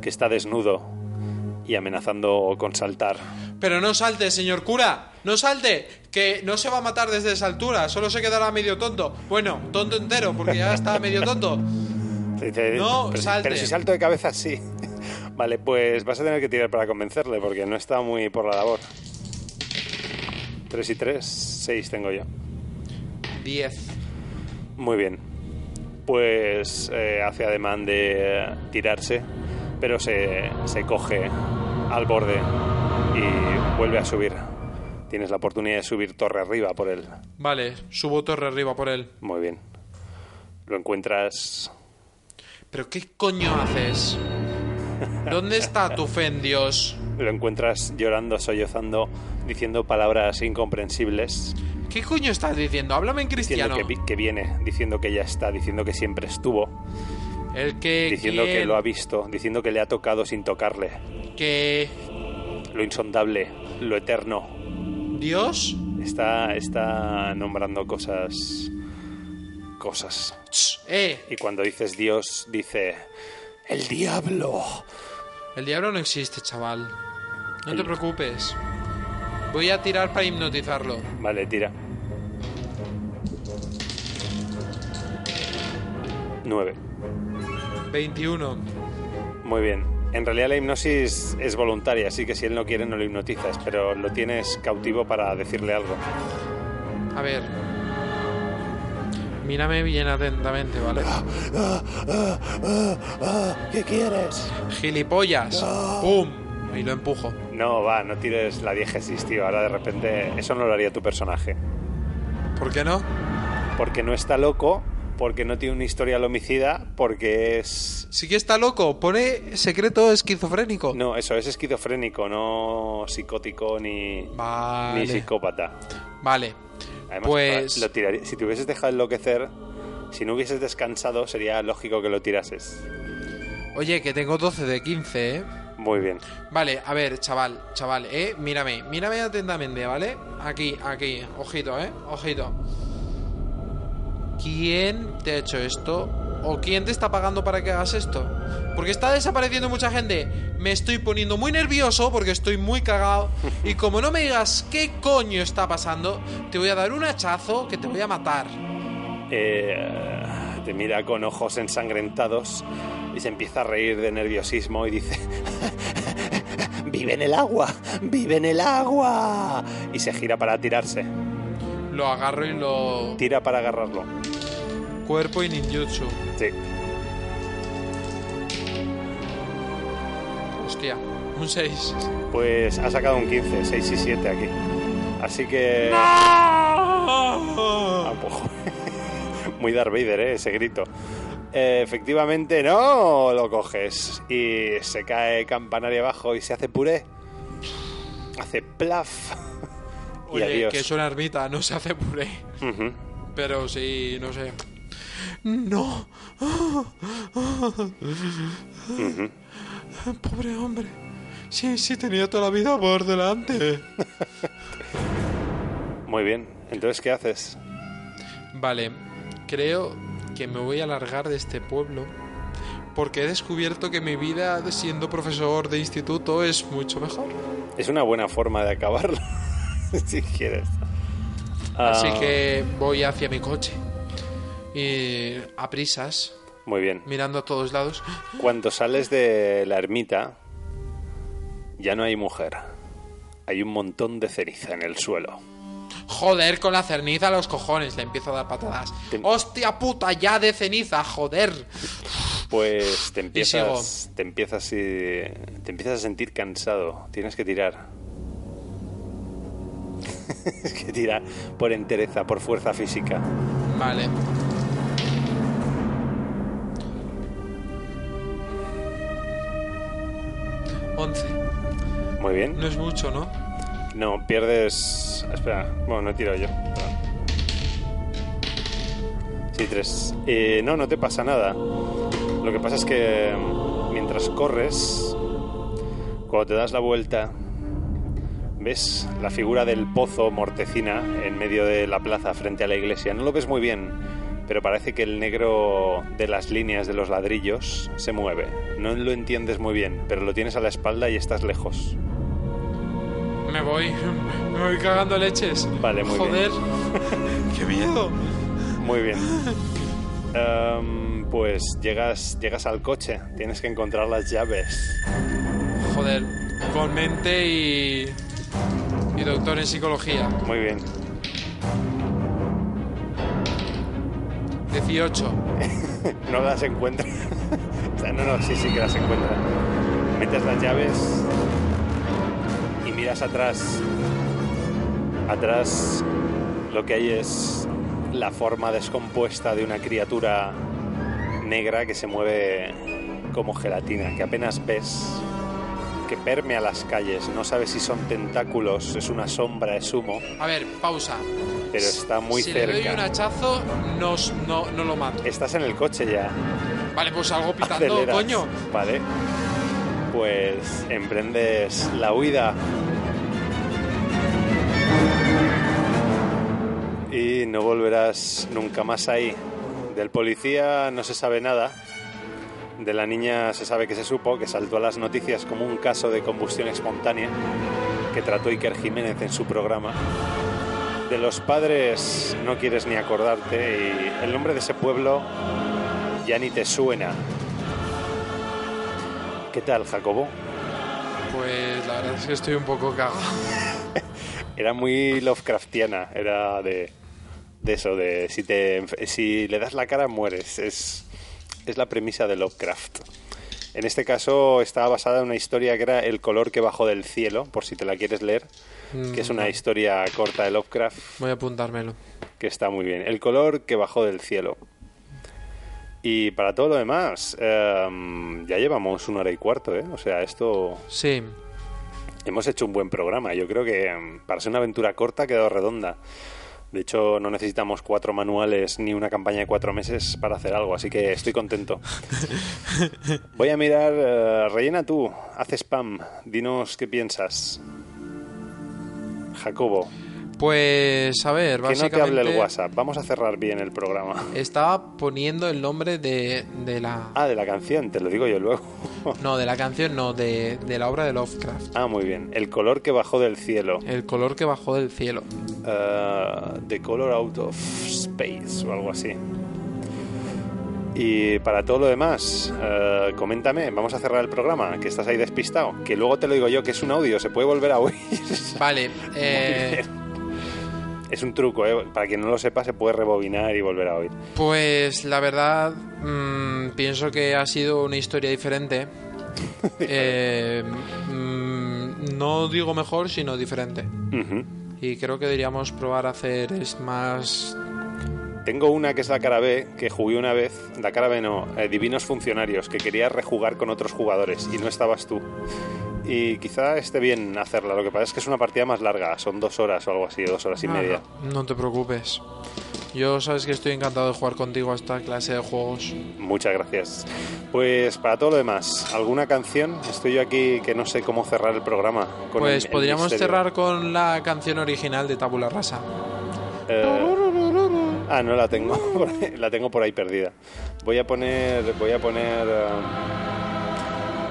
que está desnudo y amenazando con saltar. Pero no salte, señor cura. No salte. Que no se va a matar desde esa altura. Solo se quedará medio tonto. Bueno, tonto entero, porque ya está medio tonto. [LAUGHS] No, pero, salte. pero si salto de cabeza, sí. [LAUGHS] Vale, pues vas a tener que tirar para convencerle porque no está muy por la labor. 3 y 3, 6 tengo yo. 10. Muy bien. Pues eh, hace ademán de tirarse, pero se, se coge al borde y vuelve a subir. Tienes la oportunidad de subir torre arriba por él. Vale, subo torre arriba por él. Muy bien. Lo encuentras ¿Pero qué coño haces? ¿Dónde está tu fe en Dios? lo encuentras llorando, sollozando, diciendo palabras incomprensibles, ¿Qué coño estás diciendo? Háblame en diciendo cristiano. que, vi- que viene, diciendo que ya está, diciendo que siempre estuvo, El que... diciendo que lo ha visto, diciendo que le ha tocado sin tocarle, Que... lo insondable, lo eterno. ¿Dios? Está, está nombrando cosas, cosas. ¡Eh! Y cuando dices Dios, dice el diablo. El diablo no existe, chaval. No te preocupes. Voy a tirar para hipnotizarlo. Vale, tira. 9. 21. Muy bien. En realidad la hipnosis es voluntaria, así que si él no quiere no lo hipnotizas, pero lo tienes cautivo para decirle algo. A ver. Mírame bien atentamente, ¿vale? ¿Qué quieres? ¡Gilipollas! ¡Pum! Y lo empujo. No, va, no tires la diégesis, tío. Ahora de repente eso no lo haría tu personaje. ¿Por qué no? Porque no está loco, porque no tiene un historial homicida, porque es... Sí que está loco. Pone secreto esquizofrénico. No, eso, es esquizofrénico, no psicótico ni, Vale. ni psicópata. Vale. Además, Pues- lo tiraría- si te hubieses dejado enloquecer, si no hubieses descansado, sería lógico que lo tirases. Oye, que tengo 12 de 15, ¿eh? Muy bien. Vale, a ver, chaval, chaval, eh, mírame, mírame atentamente, ¿vale? Aquí, aquí, ojito, eh, ojito. ¿Quién te ha hecho esto? ¿O quién te está pagando para que hagas esto? Porque está desapareciendo mucha gente. Me estoy poniendo muy nervioso porque estoy muy cagado. Y [LAUGHS] como no me digas qué coño está pasando, te voy a dar un hachazo que te voy a matar. Eh, te mira con ojos ensangrentados y se empieza a reír de nerviosismo y dice... [LAUGHS] ¡Vive en el agua! ¡Vive en el agua! Y se gira para tirarse. Lo agarro y lo... Tira para agarrarlo. Cuerpo y ninjutsu. Sí. Hostia, un 6. Pues ha sacado un 15, 6 y 7 aquí. Así que... Ah, pues, [LAUGHS] Muy Darth Vader, ¿eh? ese grito. Eh, efectivamente, no lo coges. Y se cae campanario abajo y se hace puré. Hace plaf. Oye, adiós. que es una ermita, no se hace puré. Pero sí, no sé. No. Pobre hombre. Sí, sí, tenía toda la vida por delante. [LAUGHS] Muy bien. Entonces, ¿qué haces? Vale, creo que me voy a largar de este pueblo. Porque he descubierto que mi vida siendo profesor de instituto es mucho mejor. Es una buena forma de acabarlo. [LAUGHS] si quieres. Así Ah, que voy hacia mi coche. Y a prisas, Muy bien. mirando a todos lados. Cuando sales de la ermita, ya no hay mujer. Hay un montón de ceniza en el suelo. Joder, con la ceniza a los cojones. Le empiezo a dar patadas. Te- ¡Hostia puta, ya de ceniza! ¡Joder! Pues te empiezas, te empiezas y te empiezas a sentir cansado. Tienes que tirar. Es [LAUGHS] que tira por entereza, por fuerza física. Vale. Once. Muy bien. No es mucho, ¿no? No, pierdes. Espera, bueno, no he tirado yo. Sí, tres. Eh, no, no te pasa nada. Lo que pasa es que mm, mientras corres, cuando te das la vuelta, ves la figura del pozo mortecina en medio de la plaza frente a la iglesia. No lo ves muy bien, pero parece que el negro de las líneas de los ladrillos se mueve. No lo entiendes muy bien, pero lo tienes a la espalda y estás lejos. Me voy. Me voy cagando leches. Vale, muy bien. Joder. [LAUGHS] ¡Qué miedo! Muy bien. Em, pues llegas, llegas al coche. Tienes que encontrar las llaves. Joder. Con mente y. Y doctor en psicología. Muy bien. 18. [LAUGHS] No las encuentra. [LAUGHS] O sea, no, no, sí, sí que las encuentra. Metes las llaves y miras atrás. Atrás lo que hay es la forma descompuesta de una criatura negra que se mueve como gelatina, que apenas ves, que permea las calles. No sabes si son tentáculos, es una sombra, es humo, A ver, pausa. pero está muy si le doy un cerca. hachazo, no, no, no lo mato. Estás en el coche ya. Vale, pues algo pitando, Aceleras. coño. Vale. Pues emprendes la huida. Y no volverás nunca más ahí. Del policía no se sabe nada. De la niña se sabe que se supo, que saltó a las noticias como un caso de combustión espontánea que trató Iker Jiménez en su programa. De los padres no quieres ni acordarte y el nombre de ese pueblo ya ni te suena. ¿Qué tal, Jacobo? Pues la verdad es que estoy un poco cagado. [LAUGHS] Era muy Lovecraftiana, era de, de eso, de si, te, si le das la cara mueres. Es, es la premisa de Lovecraft. En este caso estaba basada en una historia que era El color que bajó del cielo, por si te la quieres leer, que es una historia corta de Lovecraft Voy a apuntármelo. que está muy bien. El color que bajó del cielo. Y para todo lo demás, em, ya llevamos una hora y cuarto, ¿eh? O sea, esto Sí, hemos hecho un buen programa. Yo creo que em, para ser una aventura corta ha quedado redonda. De hecho, no necesitamos cuatro manuales ni una campaña de cuatro meses para hacer algo, así que estoy contento. [LAUGHS] Voy a mirar, eh, rellena tú, haz spam, dinos qué piensas. Jacobo, pues a ver, que no te básicamente hable el WhatsApp, vamos a cerrar bien el programa. estaba poniendo el nombre de, de la... Ah, de la canción, te lo digo yo luego. [LAUGHS] No, de la canción, no, de, de la obra de Lovecraft. ah, muy bien. El color que bajó del cielo. El color que bajó del cielo. Uh, the Color Out of Space o algo así. Y para todo lo demás, uh, coméntame, vamos a cerrar el programa, que estás ahí despistado, que luego te lo digo yo, que es un audio, se puede volver a oír. Vale, [LAUGHS] eh, es un truco, ¿eh? para quien no lo sepa, se puede rebobinar y volver a oír. pues la verdad mm, pienso que ha sido una historia diferente. [LAUGHS] Eh, mm, no digo mejor, sino diferente. Y creo que deberíamos probar a hacer es más... Tengo una que es la cara B, que jugué una vez, la cara B no, eh, Divinos Funcionarios, que quería rejugar con otros jugadores y no estabas tú. Y quizá esté bien hacerla, lo que pasa es que es una partida más larga, son dos horas o algo así, dos horas y media. No te preocupes. Yo sabes que estoy encantado de jugar contigo a esta clase de juegos. Muchas gracias. Pues para todo lo demás, ¿alguna canción? Estoy yo aquí que no sé cómo cerrar el programa. con Pues el- el podríamos misterio. cerrar con la canción original de Tabula Rasa. Eh, ah, no la tengo, [LAUGHS] por ahí- la tengo por ahí perdida. Voy a poner, voy a poner, eh,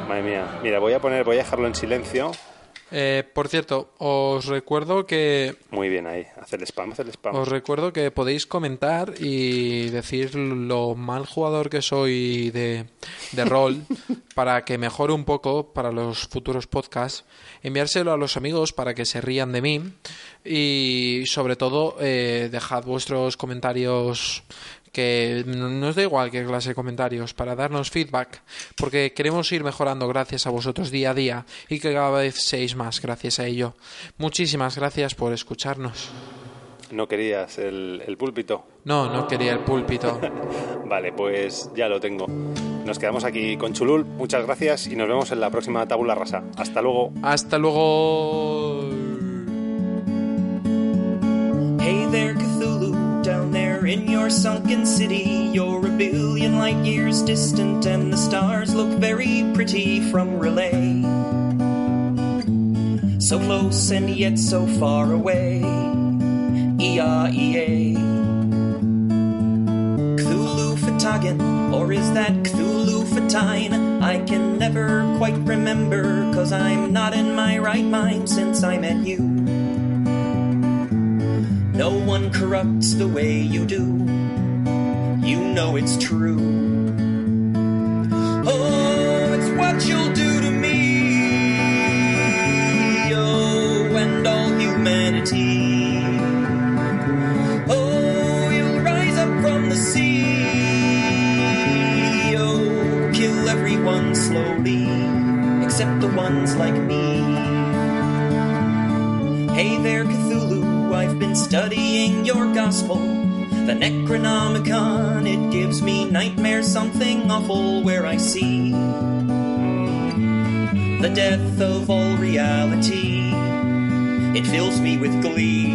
madre mía, mira, voy a poner, voy a dejarlo en silencio. Eh, por cierto, os recuerdo que Muy bien ahí, hacer spam, hacer spam. os recuerdo que podéis comentar y decir lo mal jugador que soy de, de rol [LAUGHS] para que mejore un poco para los futuros podcasts, enviárselo a los amigos para que se rían de mí y sobre todo eh, dejad vuestros comentarios que no nos da igual qué clase de comentarios para darnos feedback porque queremos ir mejorando gracias a vosotros día a día y que cada vez seáis más gracias a ello. Muchísimas gracias por escucharnos. No querías el, el púlpito. No, no quería el púlpito. [LAUGHS] Vale, pues ya lo tengo. Nos quedamos aquí con Chulul. Muchas gracias y nos vemos en la próxima tabula rasa. Hasta luego. Hasta luego. Hey there in your sunken city. You're a billion light years distant, and the stars look very pretty from relay. So close and yet so far away. E-I-E-A. Cthulhu Fatagan, or is that Cthulhu Fatine? I can never quite remember, cause I'm not in my right mind since I met you. No one corrupts the way you do. You know it's true. Oh, it's what you'll do to me. Oh, and all humanity. Oh, you'll rise up from the sea. Oh, kill everyone slowly, except the ones like me. Hey there, Cthulhu, I've been studying your gospel. The Necronomicon, it gives me nightmares, something awful where I see the death of all reality. It fills me with glee.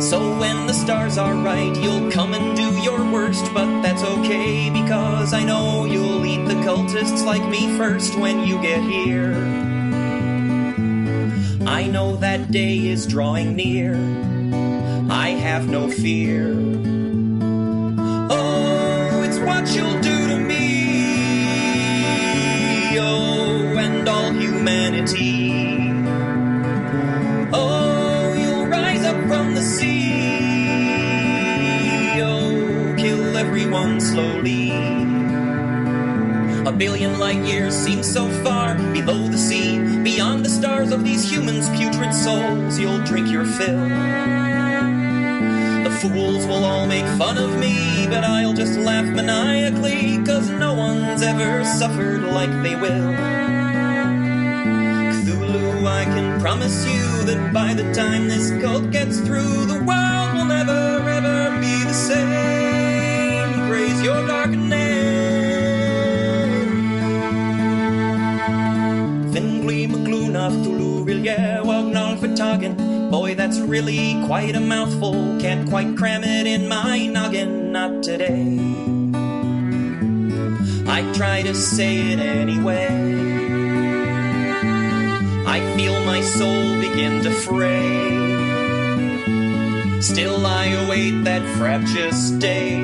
So when the stars are right, you'll come and do your worst, but that's okay because I know you'll eat the cultists like me first when you get here. I know that day is drawing near. I have no fear. Oh, it's what you'll do to me. Oh, and all humanity. Oh, you'll rise up from the sea. Oh, kill everyone slowly. A billion light years seems so far below the sea, stars of these humans' putrid souls. You'll drink your fill. The fools will all make fun of me, but I'll just laugh maniacally, cause no one's ever suffered like they will. Cthulhu, I can promise you that by the time this cult gets through, the world will never ever be the same. Praise your dark Magluna Cthulhu Rilye Wagnal Fatagan. Boy, that's really quite a mouthful. Can't quite cram it in my noggin, not today. I try to say it anyway. I feel my soul begin to fray. Still I await that fraptious day,